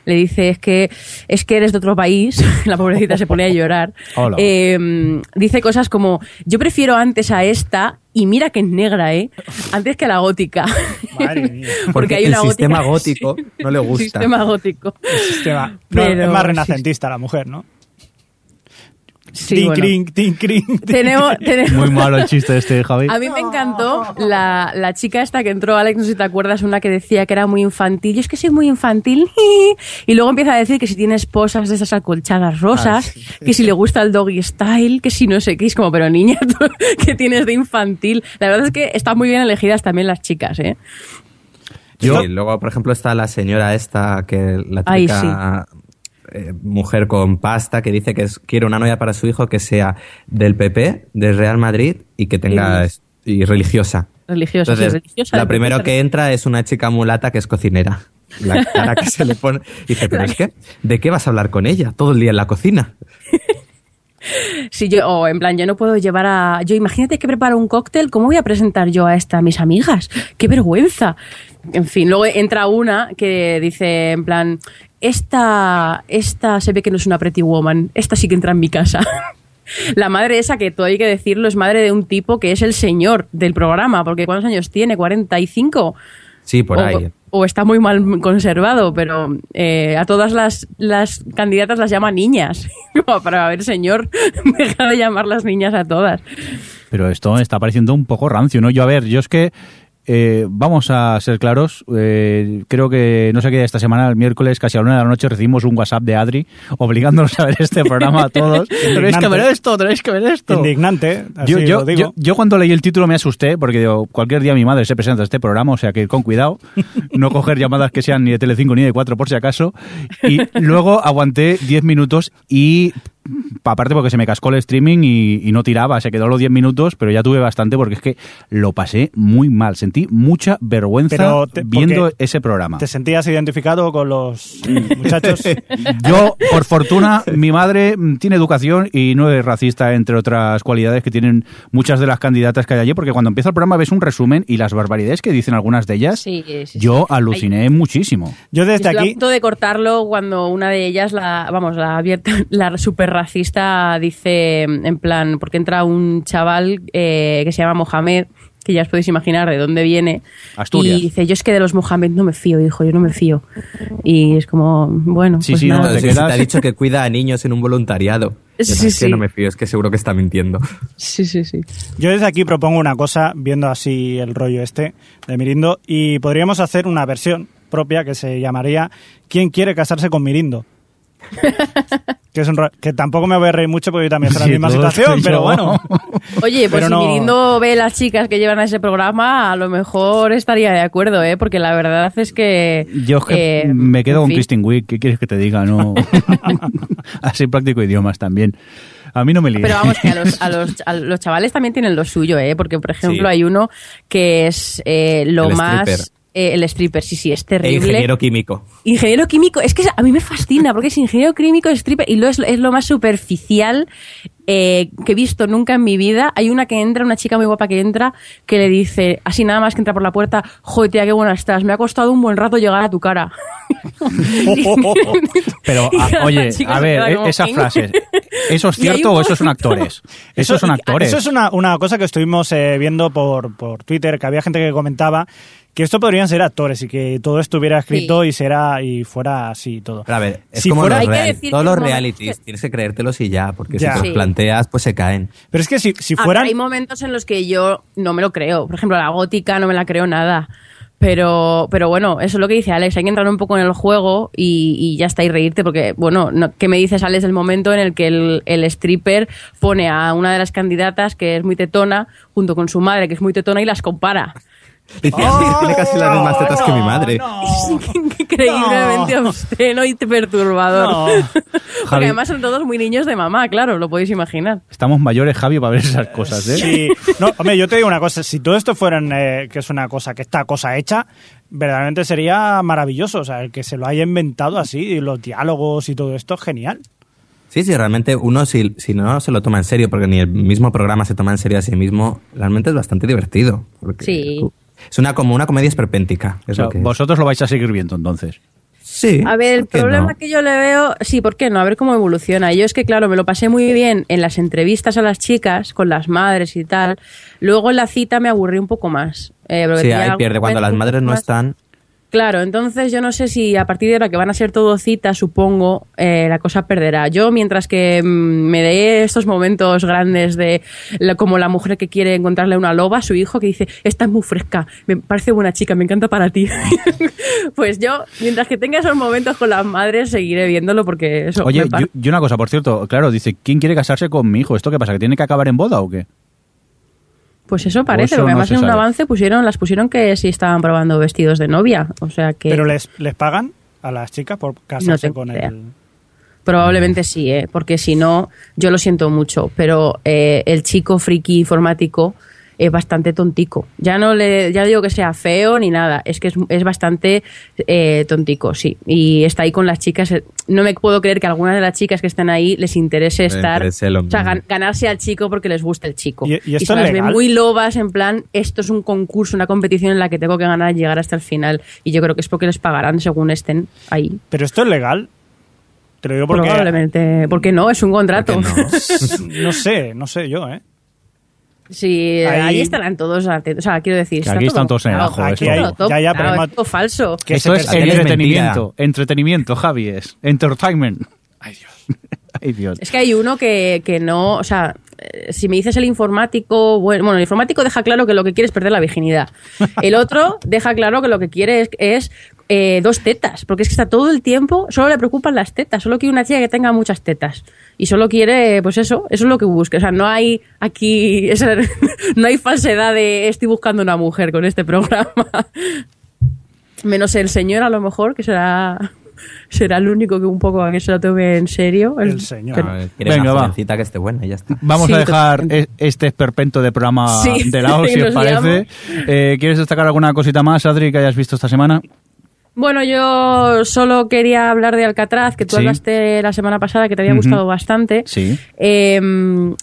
le dice es que es que eres de otro país, *laughs* la pobrecita se pone a llorar. Hola. Eh, dice cosas como yo prefiero antes a esta y mira que es negra, ¿eh? Antes que a la gótica. Madre mía. *laughs* Porque hay el una sistema gótica- gótico no le gusta. *laughs* Sistema gótico. Sistema- no, Pero- es más renacentista la mujer, ¿no? Sí, tin, bueno. crin, tin, crin, tin, Tenemos, *laughs* tenemos, Muy malo el chiste este, Javi. A mí me encantó la, la chica esta que entró, Alex, no sé si te acuerdas, una que decía que era muy infantil. Yo es que soy muy infantil. *laughs* Y luego empieza a decir que si tiene esposas de esas acolchadas rosas, que si le gusta el doggy style, que si no sé qué. Es como, pero niña, *laughs* ¿tú ¿qué tienes de infantil? La verdad es que están muy bien elegidas también las chicas, ¿eh? Yo- Sí, luego, por ejemplo, está la señora esta, que la Ay, típica eh, mujer con pasta, que dice que es- quiere una novia para su hijo que sea del PP, del Real Madrid y que tenga... Y- religiosa. Religiosa, sí, Entonces, religiosa. la primero PP. que entra es una chica mulata que es cocinera. La cara que se le pone... Dice, pero es que, ¿de qué vas a hablar con ella? Todo el día en la cocina. *laughs* Sí, yo, o en plan, yo no puedo llevar a. Yo, imagínate que preparo un cóctel, ¿cómo voy a presentar yo a esta a mis amigas? ¡Qué vergüenza! En fin, luego entra una que dice, en plan, esta, esta se ve que no es una pretty woman, esta sí que entra en mi casa. *laughs* La madre esa, que todo hay que decirlo, es madre de un tipo que es el señor del programa, porque ¿cuántos años tiene? ¿45? Sí, por o, ahí. o está muy mal conservado, pero eh, a todas las, las candidatas las llama niñas. *laughs* Para ver, señor, *laughs* deja de llamarlas niñas a todas. Pero esto está pareciendo un poco rancio, ¿no? Yo, a ver, yo es que eh, vamos a ser claros. eh, creo que, no sé qué, esta semana, el miércoles, casi a la una de la noche, recibimos un WhatsApp de Adri obligándonos a ver este programa a todos. *laughs* tenéis que ver esto, tenéis que ver esto. Indignante, así Yo, yo, lo digo. yo- yo cuando leí el título me asusté porque digo, cualquier día mi madre se presenta a este programa, o sea que ir con cuidado, no coger llamadas que sean ni de Telecinco ni de 4 por si acaso. Y *laughs* luego aguanté 10 minutos y aparte porque se me cascó el streaming y, y no tiraba, se quedó los 10 minutos, pero ya tuve bastante porque es que lo pasé muy mal, sentí mucha vergüenza te- viendo ese programa. ¿Te sentías identificado con los muchachos? *laughs* Yo, por fortuna, mi madre tiene educación y no es racista, entre otras cualidades que tienen muchas de las candidatas que hay allí, porque cuando empieza el programa ves un resumen y las barbaridades que dicen algunas de ellas, Sí, sí, sí. yo aluciné muchísimo. Yo desde Estoy a aquí... punto de cortarlo cuando una de ellas, la, vamos, la abierta, *laughs* la super racista, dice en plan, porque entra un chaval eh, que se llama Mohamed, que ya os podéis imaginar de dónde viene. Asturias. Y dice, yo es que de los Mohamed no me fío, hijo, yo no me fío. Y es como, bueno, Sí, pues sí, no, te quedas- ha dicho que cuida a niños en un voluntariado. Yo Sí, no, es que sí. no me fío, es que seguro que está mintiendo. Sí, sí, sí. Yo desde aquí propongo una cosa, viendo así el rollo este de Mirindo, y podríamos hacer una versión propia que se llamaría ¿Quién quiere casarse con Mirindo? *laughs* que, es un ro- que tampoco me voy a reír mucho porque yo también estoy en Sí, la misma situación, pero yo. bueno. *laughs* Oye, pues Pero si no- Mirindo ve las chicas que llevan a ese programa, a lo mejor estaría de acuerdo, ¿eh? Porque la verdad es que... Yo es que eh, me quedo con fin. Kristen Wiig, ¿qué quieres que te diga? No. *laughs* Así practico idiomas también. A mí no me líes. Pero vamos, que a los, a, los, a los chavales también tienen lo suyo, ¿eh? Porque, por ejemplo, Sí. hay uno que es eh, lo El más... stripper. Eh, el stripper, sí, sí, es E terrible. ingeniero químico. Ingeniero químico, es que a mí me fascina porque es ingeniero químico, stripper y lo es, es lo más superficial eh, que he visto nunca en mi vida. Hay una que entra, una chica muy guapa que entra, que le dice, así nada más que entra por la puerta, joder, tía, qué buena estás, me ha costado un buen rato llegar a tu cara. *laughs* Pero, Y a- la oye, a ver, e- como, esas frases, ¿eso es cierto o eso son actores? *laughs* Eso son actores. Eso es una, una cosa que estuvimos eh, viendo por, por Twitter, que había gente que comentaba que esto podrían ser actores y que todo estuviera escrito Sí. y será y fuera así y todo. Pero a ver, es Si como fuera- los Hay que real- decir todos los realities, tienes que creértelos y ya, porque Ya. si te Sí. los planteas, pues se caen. Pero es que si, si fueran... pero hay momentos en los que yo no me lo creo. Por ejemplo, la gótica no me la creo nada. Pero, pero bueno, eso es lo que dice Alex. Hay que entrar un poco en el juego y, y ya está, y reírte. Porque, bueno, no- ¿qué me dices, Alex, del momento en el que el, el stripper pone a una de las candidatas, que es muy tetona, junto con su madre, que es muy tetona, y las compara? *laughs* Dice, tiene casi las mismas tetas que mi madre. no. *laughs* Es increíblemente obsceno y perturbador. No. Porque *laughs* Javi. además son todos muy niños de mamá, claro, lo podéis imaginar. Estamos mayores, Javi, para ver esas cosas, ¿eh? Sí. No, hombre, yo te digo una cosa, si todo esto fueran, eh, que es una cosa, que está cosa hecha, verdaderamente sería maravilloso. O sea, el que se lo haya inventado así, y los diálogos y todo esto, genial. Sí, sí, realmente uno si, si no se lo toma en serio, porque ni el mismo programa se toma en serio a sí mismo, realmente es bastante divertido. porque Sí. Es una, como una comedia esperpéntica. O Es sea, lo que- vosotros lo vais a seguir viendo entonces. Sí. A ver, el ¿por qué problema no? que yo le veo, sí, ¿por qué no? A ver cómo evoluciona. Yo es que, claro, me lo pasé muy bien en las entrevistas a las chicas, con las madres y tal. Luego en la cita me aburrí un poco más. Eh, Sí, ahí pierde. Cuando las madres no más- están, Claro, entonces yo no sé si a partir de ahora que van a ser todo citas, supongo, eh, la cosa perderá. Yo, mientras que mm, me dé estos momentos grandes de la- como la mujer que quiere encontrarle una loba a su hijo, que dice, esta es muy fresca, me parece buena chica, me encanta para ti. *laughs* pues yo, mientras que tenga esos momentos con las madres, seguiré viéndolo porque eso Oye, me yo, yo una cosa, por cierto, claro, dice, ¿quién quiere casarse con mi hijo? ¿Esto qué pasa? ¿Que tiene que acabar en boda o qué? Pues eso parece, eso porque no además se en un sabe. avance pusieron, las pusieron que sí estaban probando vestidos de novia. O sea que. Pero les, les pagan a las chicas por casarse con idea. el... Probablemente sí, ¿eh? porque si no, yo lo siento mucho, pero eh, el chico friki informático es bastante tontico. Ya no le ya digo que sea feo ni nada, es que es, es bastante eh, tontico, sí. Y está ahí con las chicas. eh, No me puedo creer que a algunas de las chicas que están ahí les interese estar. interese o sea, gan- ganarse al chico porque les gusta el chico. ¿Y- y esto se es las ve legal? muy lobas, en plan, esto es un concurso, una competición en la que tengo que ganar y llegar hasta el final. Y yo creo que es porque les pagarán según estén ahí. Pero esto es legal. Te lo digo porque... Probablemente. porque no? Es un contrato. ¿Por qué no? *laughs* *laughs* no sé, no sé yo, ¿eh? Sí, Ahí- ahí, estarán todos atentos. O sea, quiero decir, Que está aquí todo están todos en el ajo, aquí esto. todo Ya, todo ya, ya, pero montado, hemos- es todo falso. Que Esto se es entretenimiento, entretenimiento, Javi, es entertainment. Ay, Dios. *laughs* Ay, Dios. Es que hay uno que, que no, o sea, eh, si me dices el informático, bueno, bueno, el informático deja claro que lo que quiere es perder la virginidad. El otro deja claro que lo que quiere es, es, eh, dos tetas, porque es que está todo el tiempo, solo le preocupan las tetas, solo quiere una chica que tenga muchas tetas. Y solo quiere, pues eso, eso es lo que busca. O sea, no hay aquí, *laughs* esa- no hay falsedad de estoy buscando una mujer con este programa. *laughs* Menos el señor, a lo mejor, que será, *laughs* será el único que un poco a que se lo tome en serio. El señor. que- A ver, Venga, una va. que esté buena y ya está. Vamos Sí, a dejar totalmente. e- este esperpento de programa Sí, de lado, si os parece. Eh, ¿Quieres destacar alguna cosita más, Adri, que hayas visto esta semana? Bueno, yo solo quería hablar de Alcatraz, que tú Sí. hablaste la semana pasada, que te había gustado bastante. Sí. Eh,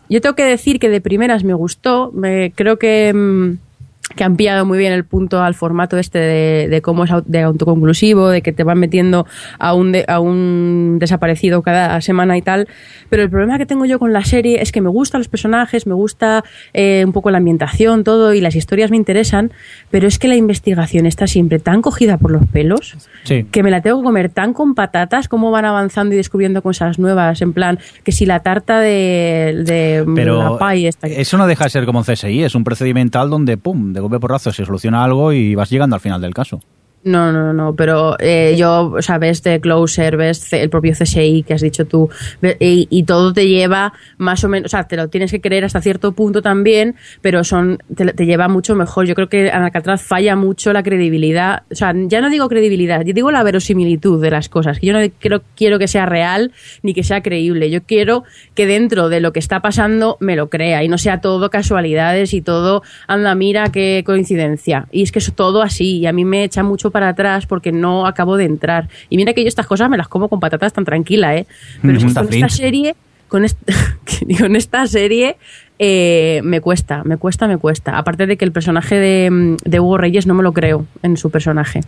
yo tengo que decir que de primeras me gustó. Me, creo que, mm, que han pillado muy bien el punto al formato este de, de cómo es de autoconclusivo, de que te van metiendo a un, de- a un desaparecido cada semana y tal. Pero el problema que tengo yo con la serie es que me gustan los personajes, me gusta eh, un poco la ambientación, todo, y las historias me interesan, pero es que la investigación está siempre tan cogida por los pelos Sí. que me la tengo que comer tan con patatas como van avanzando y descubriendo cosas nuevas, en plan, que si la tarta de, de Pero la pie esta. eso no deja de ser como un CSI, es un procedimental donde, pum, de golpe porrazo se soluciona algo y vas llegando al final del caso. No, no, no, pero eh, yo, o sea, ves The Closer, ves el propio CSI que has dicho tú, y, y, todo te lleva más o menos, o sea, te lo tienes que creer hasta cierto punto también, pero son te, te lleva mucho mejor. Yo creo que en Alcatraz falla mucho la credibilidad, o sea, ya no digo credibilidad, yo digo la verosimilitud de las cosas, que yo no quiero, quiero que sea real ni que sea creíble, yo quiero que dentro de lo que está pasando me lo crea y no sea todo casualidades y todo, anda, mira qué coincidencia. Y es que es todo así y a mí me echa mucho para atrás porque no acabo de entrar. Y mira que yo estas cosas me las como con patatas tan tranquila, ¿eh? Pero Mm, con esta serie, con, est *laughs* con esta serie eh, me cuesta, me cuesta, me cuesta. Aparte de que el personaje de, de, Hugo Reyes no me lo creo en su personaje.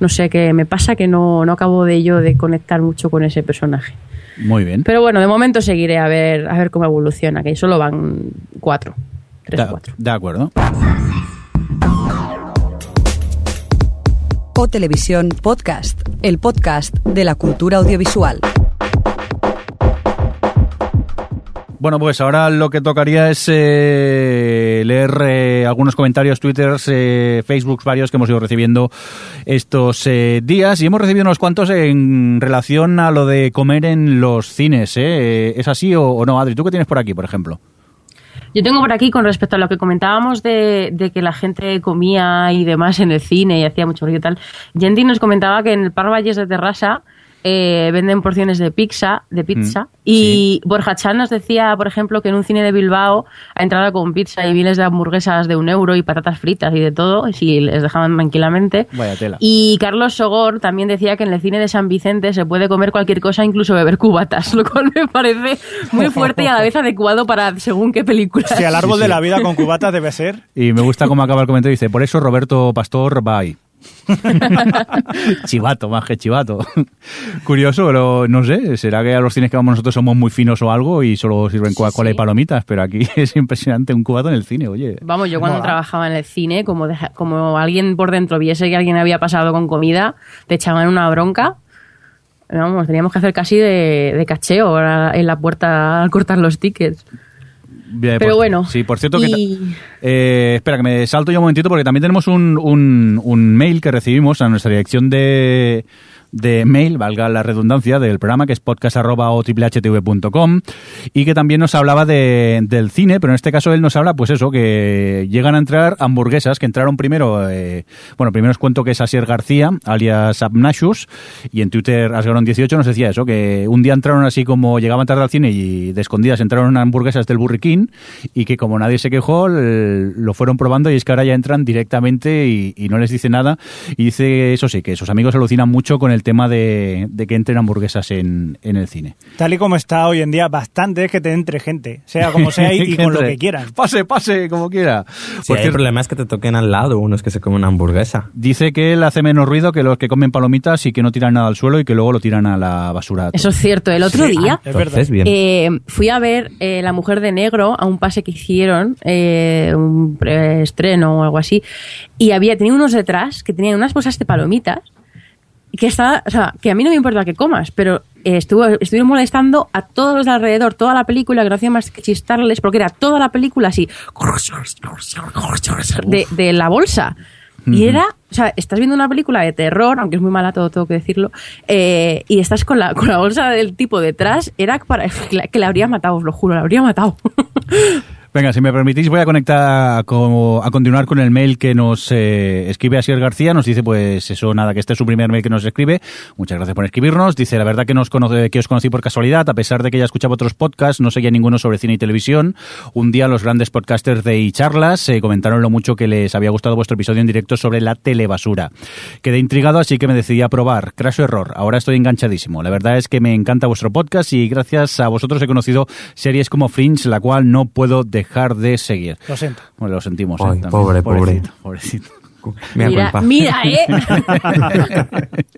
No sé qué me pasa que no, no acabo de ello de conectar mucho con ese personaje. Muy bien. Pero bueno, de momento seguiré a ver, a ver cómo evoluciona, que solo van cuatro. Tres cuatro. De acuerdo. Televisión Podcast, el podcast de la cultura audiovisual. Bueno, pues ahora lo que tocaría es eh, leer eh, algunos comentarios, twitters, eh, facebooks varios que hemos ido recibiendo estos eh, días y hemos recibido unos cuantos en relación a lo de comer en los cines. ¿Es así o no, Adri? ¿Tú qué tienes por aquí, por ejemplo? Yo tengo por aquí, con respecto a lo que comentábamos de, de, que la gente comía y demás en el cine y hacía mucho ruido y tal, Yendi nos comentaba que en el Par Valles de Terrassa eh, venden porciones de pizza, de pizza. Mm, y sí. Borja Chan nos decía, por ejemplo, que en un cine de Bilbao ha entrado con pizza y miles de hamburguesas de un euro y patatas fritas y de todo, si les dejaban tranquilamente. Vaya tela. Y Carlos Sogor también decía que en el cine de San Vicente se puede comer cualquier cosa, incluso beber cubatas, *laughs* lo cual me parece muy fuerte y a la vez adecuado para según qué película. Si al árbol sí, sí. de la vida con cubatas debe ser. Y me gusta cómo acaba el comentario, dice, por eso Roberto Pastor va ahí. *laughs* chivato, más que chivato. Curioso, pero no sé, será que a los cines que vamos nosotros somos muy finos o algo y solo sirven Coca-Cola sí, y palomitas, pero aquí *laughs* es impresionante un cubato en el cine, oye. Vamos, yo cuando trabajaba en el cine, como, como alguien por dentro viese que alguien había pasado con comida, te echaban una bronca. Vamos, teníamos que hacer casi de, de cacheo en la puerta al cortar los tickets. Pero por, bueno. Sí, por cierto, y... que eh, espera, que me salto yo un momentito porque también tenemos un, un, un mail que recibimos a nuestra dirección de, de mail, valga la redundancia, del programa, que es podcast.com y que también nos hablaba de, del cine, pero en este caso él nos habla, pues eso, que llegan a entrar hamburguesas, que entraron primero, eh, bueno, primero os cuento que es Asier García, alias Abnashus, y en Twitter Asgaron18 nos decía eso, que un día entraron así como llegaban tarde al cine y de escondidas entraron hamburguesas del King y que como nadie se quejó, lo fueron probando y es que ahora ya entran directamente y, y no les dice nada y dice, eso sí, que sus amigos alucinan mucho con el tema de, de que entren hamburguesas en, en, el cine. Tal y como está hoy en día, bastante es que te entre gente, sea como sea y, *laughs* y con lo que quieran. Pase, pase, como quiera. Sí, Por el problema es que te toquen al lado unos que se comen una hamburguesa. Dice que él hace menos ruido que los que comen palomitas y que no tiran nada al suelo y que luego lo tiran a la basura. Eso es cierto. El otro Sí, día ah, es verdad. bien. eh, fui a ver eh, La Mujer de Negro a un pase que hicieron, eh, un estreno o algo así, y había tenía unos detrás que tenían unas bolsas de palomitas que estaba, o sea, que a mí no me importa que comas, pero eh, estuvo, estuvieron molestando a todos los de alrededor, toda la película, que no hacía más que chistarles, porque era toda la película así, de, de la bolsa. Y era, o sea, estás viendo una película de terror, aunque es muy mala todo, tengo que decirlo, eh, y estás con la, con la bolsa del tipo detrás, era para *laughs* que la, que la habría matado, os lo juro, la habría matado. *laughs* Venga, si me permitís, voy a conectar como, a continuar con el mail que nos eh, escribe Asier García. Nos dice, pues eso, nada, que este es su primer mail que nos escribe. Muchas gracias por escribirnos. Dice, la verdad que, nos conoce, que os conocí por casualidad, a pesar de que ya escuchaba otros podcasts, no seguía ninguno sobre cine y televisión. Un día los grandes podcasters de iCharlas eh, comentaron lo mucho que les había gustado vuestro episodio en directo sobre la telebasura. Quedé intrigado, así que me decidí a probar. Craso error. Ahora estoy enganchadísimo. La verdad es que me encanta vuestro podcast y gracias a vosotros he conocido series como Fringe, la cual no puedo dejar dejar de seguir. Lo siento. Bueno, lo sentimos. Ay, eh, pobre, pobrecito, pobrecito. Mira, mira, culpa. mira, ¿eh? *laughs*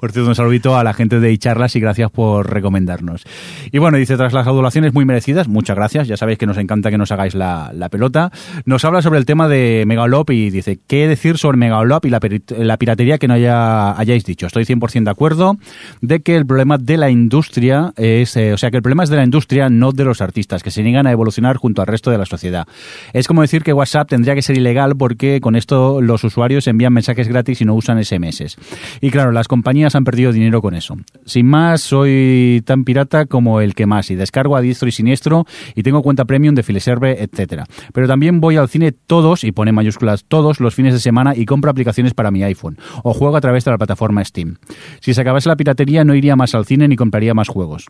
Por cierto, un saludito a la gente de iCharlas y gracias por recomendarnos. Y bueno, dice, tras las adulaciones muy merecidas, muchas gracias, ya sabéis que nos encanta que nos hagáis la, la pelota, nos habla sobre el tema de Megalop y dice, ¿qué decir sobre Megalop y la, la piratería que no haya, hayáis dicho? Estoy 100% de acuerdo de que el problema de la industria es, eh, o sea, que el problema es de la industria, no de los artistas, que se niegan a evolucionar junto al resto de la sociedad. Es como decir que WhatsApp tendría que ser ilegal porque con esto los los usuarios envían mensajes gratis y no usan SMS. Y claro, las compañías han perdido dinero con eso. Sin más, soy tan pirata como el que más y descargo a diestro y siniestro y tengo cuenta premium de Fileserve, etcétera. Pero también voy al cine todos, y pone mayúsculas todos, los fines de semana y compro aplicaciones para mi iPhone o juego a través de la plataforma Steam. Si se acabase la piratería no iría más al cine ni compraría más juegos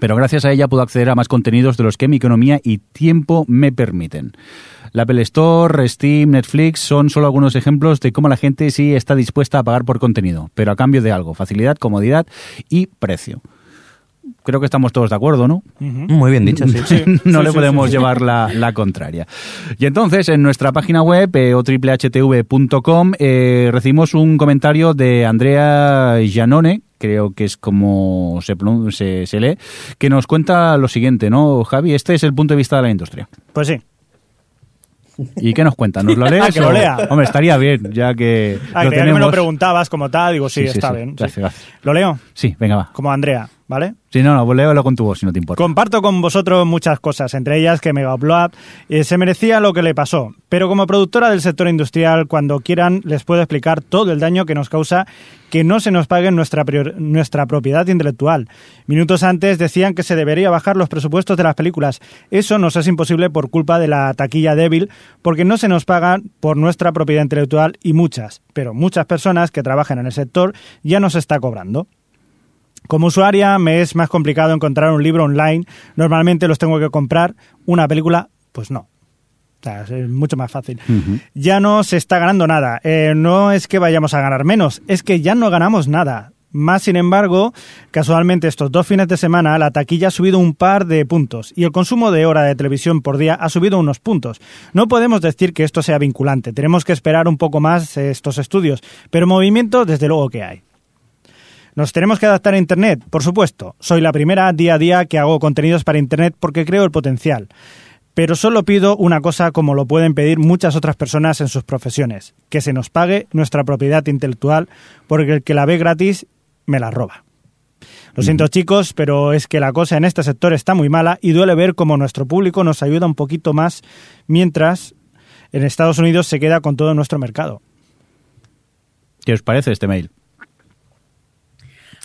pero gracias a ella puedo acceder a más contenidos de los que mi economía y tiempo me permiten. La Apple Store, Steam, Netflix son solo algunos ejemplos de cómo la gente sí está dispuesta a pagar por contenido, pero a cambio de algo, facilidad, comodidad y precio. Creo que estamos todos de acuerdo, ¿no? Muy bien dicho, *laughs* sí. no Sí, le sí, podemos sí, sí. llevar la, la contraria. Y entonces, en nuestra página web, eh, otriplehtv.com, eh, recibimos un comentario de Andrea Giannone, creo que es como se, se, se lee, que nos cuenta lo siguiente, ¿no, Javi? Este es el punto de vista de la industria. Pues sí. ¿Y qué nos cuenta? ¿Nos lo *laughs* lees? Ah, que lo lea. Hombre, estaría bien, ya que Ah, lo que me lo tenemos. preguntabas como tal, digo, sí, Sí, sí, está sí. bien. Gracias, gracias. Lo leo, Sí, venga, va. como Andrea, ¿vale? Sí, no, no, léelo con tu voz, si no te importa. Comparto con vosotros muchas cosas, entre ellas que Mega Upload eh, se merecía lo que le pasó, pero como productora del sector industrial, cuando quieran les puedo explicar todo el daño que nos causa que no se nos pague nuestra, nuestra propiedad intelectual. Minutos antes decían que se debería bajar los presupuestos de las películas. Eso nos es imposible por culpa de la taquilla débil, porque no se nos pagan por nuestra propiedad intelectual y muchas, pero muchas personas que trabajan en el sector ya nos está cobrando. Como usuaria me es más complicado encontrar un libro online. Normalmente los tengo que comprar. Una película, pues no. Es mucho más fácil. Ya no se está ganando nada. Eh, no es que vayamos a ganar menos, es que ya no ganamos nada. Más sin embargo, casualmente estos dos fines de semana la taquilla ha subido un par de puntos y el consumo de hora de televisión por día ha subido unos puntos. No podemos decir que esto sea vinculante, tenemos que esperar un poco más eh, estos estudios, pero movimiento desde luego que hay. ¿Nos tenemos que adaptar a Internet? Por supuesto. Soy la primera día a día que hago contenidos para Internet porque creo el potencial. Pero solo pido una cosa como lo pueden pedir muchas otras personas en sus profesiones, que se nos pague nuestra propiedad intelectual porque el que la ve gratis me la roba. Lo siento chicos, pero es que la cosa en este sector está muy mala y duele ver cómo nuestro público nos ayuda un poquito más mientras en Estados Unidos se queda con todo nuestro mercado. ¿Qué os parece este mail?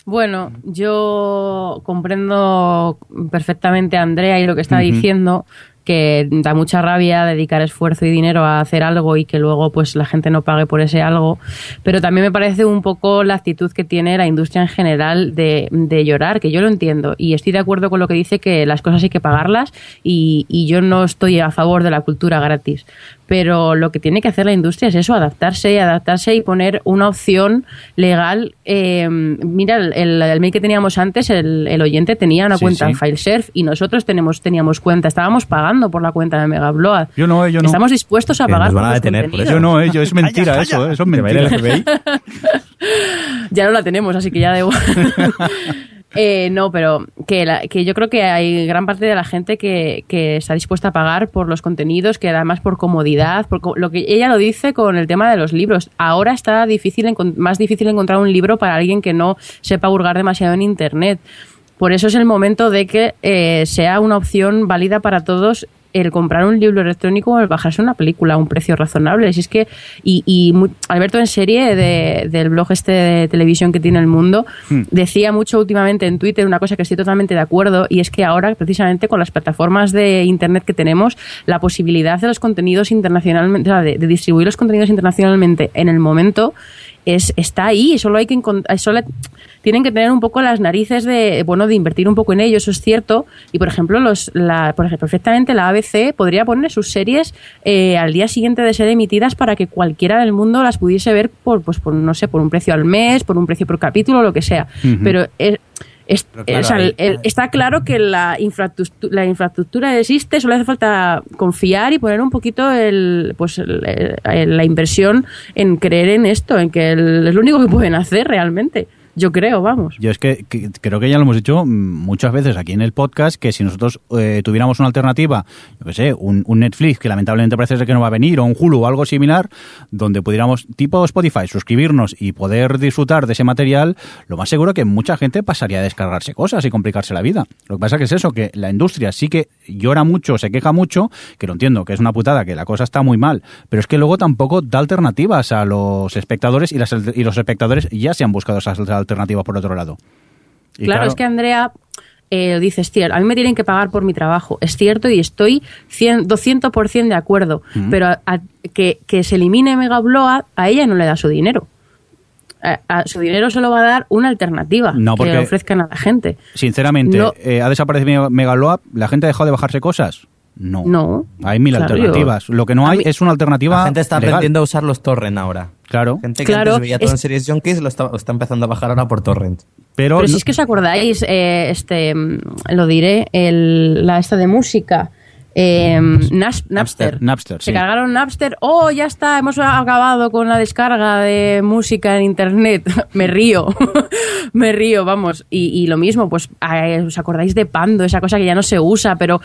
Bueno, yo comprendo perfectamente a Andrea y lo que está diciendo, que da mucha rabia dedicar esfuerzo y dinero a hacer algo y que luego pues la gente no pague por ese algo, pero también me parece un poco la actitud que tiene la industria en general de, de llorar, que yo lo entiendo. Y estoy de acuerdo con lo que dice que las cosas hay que pagarlas y, y yo no estoy a favor de la cultura gratis, pero lo que tiene que hacer la industria es eso, adaptarse, adaptarse y poner una opción legal. Eh, mira, el, el- mail que teníamos antes, el, el oyente tenía una Sí, cuenta sí. en FileServe y nosotros tenemos, teníamos cuenta, estábamos pagando por la cuenta de Megabload. Yo no, yo no. Estamos dispuestos a Que pagar nos van a los detener por contenidos. Yo no, eh, yo, es *laughs* mentira Calla, eso, calla. eh, eso es Que va a ir el mentira. *laughs* Ya no la tenemos, así que ya igual. *laughs* Eh, no, pero que, la- que yo creo que hay gran parte de la gente que, que está dispuesta a pagar por los contenidos, que además por comodidad, por lo que ella lo dice con el tema de los libros. Ahora está difícil más difícil encontrar un libro para alguien que no sepa hurgar demasiado en internet. Por eso es el momento de que eh, sea una opción válida para todos el comprar un libro electrónico o el bajarse una película a un precio razonable. Si es que, y, y Alberto en serie de- del blog este de televisión que tiene el mundo, decía mucho últimamente en Twitter una cosa que estoy totalmente de acuerdo y es que ahora precisamente con las plataformas de internet que tenemos, la posibilidad de los contenidos internacionalmente, o sea, de, de distribuir los contenidos internacionalmente en el momento es, está ahí, solo hay que encont- solo tienen que tener un poco las narices de bueno de invertir un poco en ello, eso es cierto. Y por ejemplo, los la, por ejemplo, perfectamente la ABC podría poner sus series eh, al día siguiente de ser emitidas para que cualquiera del mundo las pudiese ver por pues por no sé, por un precio al mes, por un precio por capítulo, lo que sea. Pero es- es- Pero claro, o sea, ahí- el- el- está claro que la infraestructura, la infraestructura existe, solo hace falta confiar y poner un poquito el, pues, el- el- la inversión en creer en esto, en que el- es lo único que pueden hacer realmente. Yo creo, vamos. Yo es que, creo que ya lo hemos dicho mm, muchas veces aquí en el podcast, que si nosotros eh, tuviéramos una alternativa, yo qué sé, un, Netflix, que lamentablemente parece ser que no va a venir, o un Hulu o algo similar, donde pudiéramos, tipo Spotify, suscribirnos y poder disfrutar de ese material, lo más seguro que mucha gente pasaría a descargarse cosas y complicarse la vida. Lo que pasa que es eso, que la industria sí que llora mucho, se queja mucho, que lo entiendo, que es una putada, que la cosa está muy mal, pero es que luego tampoco da alternativas a los espectadores y, las, y los espectadores ya se han buscado esas alternativas por otro lado. Y claro, es que Andrea eh, dice, "Hostia, a mí me tienen que pagar por mi trabajo. Es cierto y estoy 100, 200% de acuerdo, pero a- a- que, que se elimine Mega Upload, a ella no le da su dinero. A, a su dinero se lo va a dar una alternativa No, porque- que le ofrezcan a la gente. Sinceramente, No. eh, ¿ha desaparecido Megaloa? ¿La gente ha dejado de bajarse cosas? No. No. Hay mil Claro, alternativas. yo- Lo que no hay mí- es una alternativa La gente está legal. aprendiendo a usar los torrent ahora. Claro. Gente que Claro, antes veía todo es- en series junkies lo está, lo está empezando a bajar ahora por torrent. Pero, Pero si es que os acordáis, eh, este, mm, lo diré, el, la esta de música, eh, Nas- Napster. Napster, Se sí. cargaron Napster. Oh, ya está, hemos acabado con la descarga de música en internet. *laughs* Me río, *laughs* me río, vamos. Y, y lo mismo, pues, ¿os acordáis de Pando? Esa cosa que ya no se usa, pero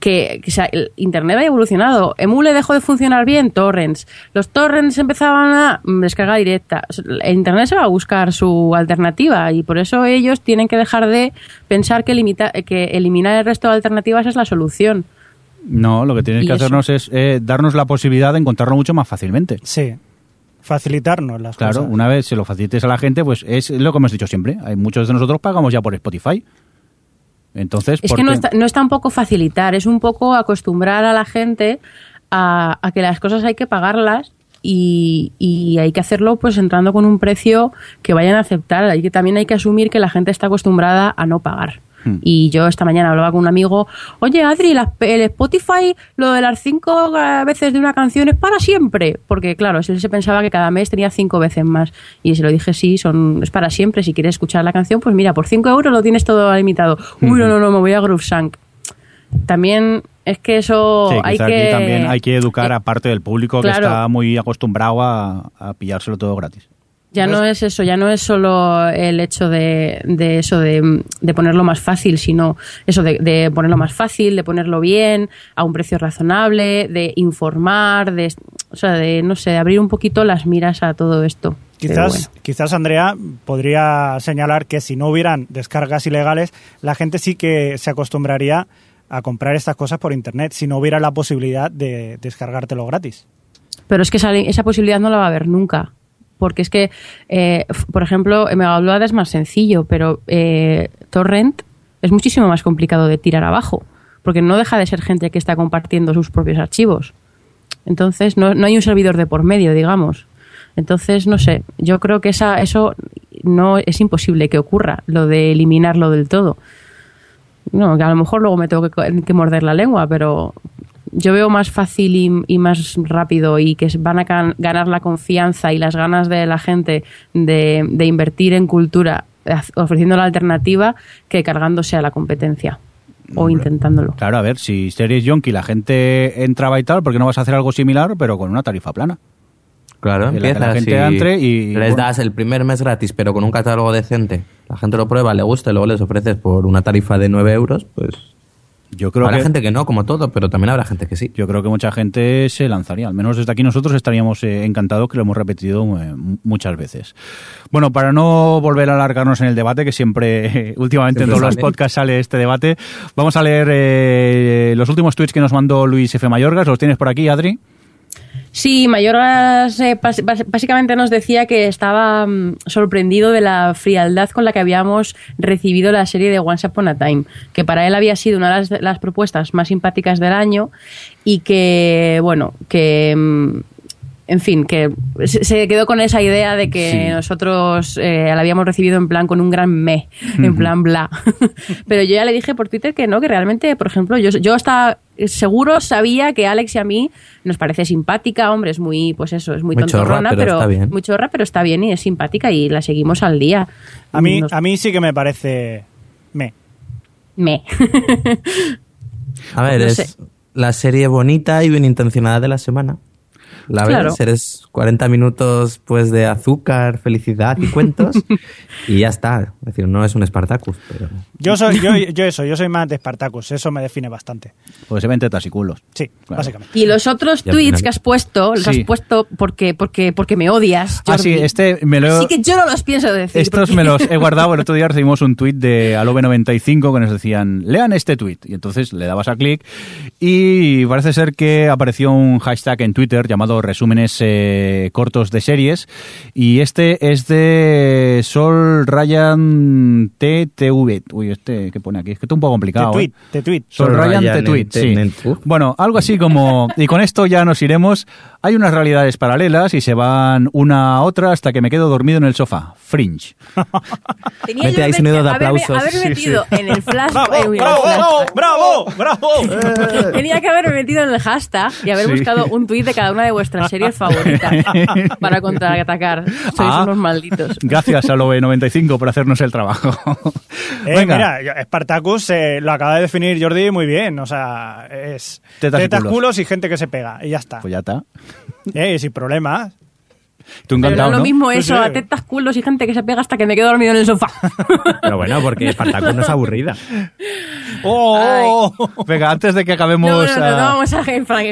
que, que, o sea, el internet ha evolucionado. Emule dejó de funcionar bien, torrents. Los torrents empezaban a mm, descarga directa. El internet se va a buscar su alternativa y por eso ellos tienen que dejar de pensar que, limita, que eliminar el resto de alternativas es la solución. No, lo que tienes que eso. hacernos es eh, darnos la posibilidad de encontrarlo mucho más fácilmente. Sí. Facilitarnos las Claro, cosas. una vez se lo facilites a la gente, pues es lo que hemos dicho siempre. Hay muchos de nosotros pagamos ya por Spotify. Entonces, Es ¿por que no está, no está un poco facilitar, es un poco acostumbrar a la gente a, a que las cosas hay que pagarlas y, y hay que hacerlo pues entrando con un precio que vayan a aceptar. Hay que, también hay que asumir que la gente está acostumbrada a no pagar. Hmm. Y yo esta mañana hablaba con un amigo, oye Adri, las- el Spotify, lo de las cinco eh, veces de una canción es para siempre. Porque claro, él se pensaba que cada mes tenía cinco veces más. Y se lo dije, sí, son, es para siempre. Si quieres escuchar la canción, pues mira, por cinco euros lo tienes todo limitado. Uy, no, no, no, me voy a GrooveSync. También es que eso Sí, hay que... también hay que educar a parte del público que está muy acostumbrado a, a pillárselo todo gratis. Ya no es eso, ya no es solo el hecho de, de eso, de, de ponerlo más fácil, sino eso de, de ponerlo más fácil, de ponerlo bien, a un precio razonable, de informar, de, o sea, de, no sé, de abrir un poquito las miras a todo esto. Quizás, bueno. quizás Andrea podría señalar que si no hubieran descargas ilegales, la gente sí que se acostumbraría a comprar estas cosas por internet, si no hubiera la posibilidad de descargártelo gratis. Pero es que esa, esa posibilidad no la va a haber nunca. Porque es que, eh, por ejemplo, Megaupload es más sencillo, pero eh, Torrent es muchísimo más complicado de tirar abajo. Porque no deja de ser gente que está compartiendo sus propios archivos. Entonces, no, no hay un servidor de por medio, digamos. Entonces, no sé, yo creo que esa, eso no es imposible que ocurra, lo de eliminarlo del todo. No, que a lo mejor luego me tengo que morder la lengua, pero yo veo más fácil y, y más rápido y que van a gan- ganar la confianza y las ganas de la gente de, de invertir en cultura ofreciendo la alternativa que cargándose a la competencia o intentándolo. Claro, a ver, si Series Yonki la gente entraba y tal, ¿por qué no vas a hacer algo similar, pero con una tarifa plana? Claro, Que la- que empieza la gente entre y- les bueno. das el primer mes gratis, pero con un catálogo decente. La gente lo prueba, le gusta y luego les ofreces por una tarifa de 9 euros, pues Yo creo habrá que gente que no, como todo, pero también habrá gente que sí. yo creo que mucha gente se lanzaría. Al menos desde aquí nosotros estaríamos eh, encantados que lo hemos repetido eh, muchas veces. Bueno, para no volver a alargarnos en el debate, que siempre, eh, *laughs* últimamente en todos los podcasts sale este debate, vamos a leer eh, los últimos tweets que nos mandó Luis F. Mayorgas. ¿Los tienes por aquí, Adri? Sí, Mayorgas eh, básicamente nos decía que estaba mm, sorprendido de la frialdad con la que habíamos recibido la serie de Once Upon a Time, que para él había sido una de las, las propuestas más simpáticas del año y que, bueno, que... mm, En fin, que se quedó con esa idea de que Sí. nosotros eh, la habíamos recibido en plan con un gran me, en plan bla. *laughs* Pero yo ya le dije por Twitter que no, que realmente, por ejemplo, yo, yo hasta seguro sabía que Alex y a mí nos parece simpática, hombre, es muy, pues eso, es muy, Muy chorra, tontorrona, pero está bien. muy chorra, pero está bien y es simpática y la seguimos al día. A mí, Nos- a mí sí que me parece me. me. *laughs* A ver, No es sé. la serie bonita y bien intencionada de la semana. La Claro. ves, eres 40 minutos pues de azúcar, felicidad y cuentos *laughs* y ya está. Es decir, no es un Spartacus, pero... Yo soy, yo, *laughs* yo eso, yo soy más de Spartacus, eso me define bastante. Pues se ven tetas y culos. Sí, Claro. básicamente. Y los otros tweets final- que has puesto, los Sí. has puesto porque, porque, porque me odias. Ah, sí, Jordi. este me lo he- Así que yo no los pienso decir. Estos porque- me los *laughs* he guardado. El otro día recibimos un tuit de Alobe95 que nos decían, lean este tuit. Y entonces le dabas a clic y parece ser que apareció un hashtag en Twitter llamado resúmenes eh, cortos de series. Y este es de Sol Ryan TTV. Uy, este que pone aquí. Es que está un poco complicado. Te tweet, ¿eh? te tweet. Sol Sol Ryan Ryan te tweet, sí. Bueno, algo así como... Y con esto ya nos iremos. Hay unas realidades paralelas y se van una a otra hasta que me quedo dormido en el sofá. Fringe. *laughs* Tenía Mete yo ahí sonido de haberme- aplausos. Haber Sí, metido en el flash. ¡Bravo, eh, bravo, flash- bravo, bravo! *laughs* Tenía que haberme metido en el hashtag y haber Sí. buscado un tuit de cada una de vuestras series favoritas *laughs* para contraatacar. Sois Ah. unos malditos. Gracias a Loe95 por hacernos el trabajo. Eh, Venga. mira, Spartacus eh, lo acaba de definir Jordi muy bien. O sea, es Tetas y culos. culos y gente que se pega. Y ya está. Pues ya está. Eh, sin problemas. Tú Pero no encantado, lo mismo eso, sí. a tetas, culos y gente que se pega hasta que me quedo dormido en el sofá. *laughs* Pero bueno, porque Spartacus no es aburrida. *laughs* ¡Oh! Venga, antes de que acabemos No, no, no, a, no vamos a,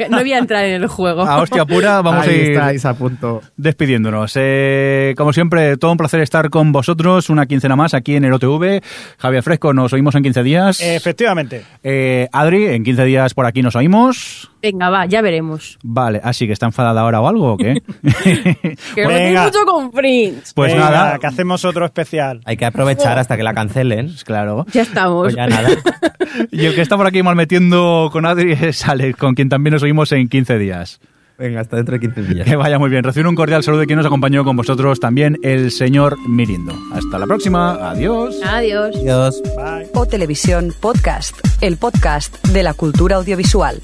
no voy a entrar en el juego. a hostia pura, vamos Ahí a ir estáis a punto. despidiéndonos. Eh, como siempre, todo un placer estar con vosotros una quincena más aquí en el OTV. Javier Fresco, nos oímos en 15 días. Efectivamente. Eh, Adri, en 15 días por aquí nos oímos. Venga, va, ya veremos. Vale, así que está enfadada ahora o algo o qué? *laughs* Que me Venga. metí mucho con Prince. pues Venga, nada, que hacemos otro especial. Hay que aprovechar hasta que la cancelen. pues claro. Ya estamos. Pues ya nada. *laughs* Y el que está por aquí mal metiendo con Adri es Alex, con quien también nos oímos en 15 días. Venga, hasta dentro de 15 días. Que vaya muy bien. Recibe un cordial saludo de quien nos acompañó con vosotros también, el señor Mirindo. Hasta la próxima. Adiós. Adiós. Adiós. Bye. O Televisión Podcast, el podcast de la cultura audiovisual.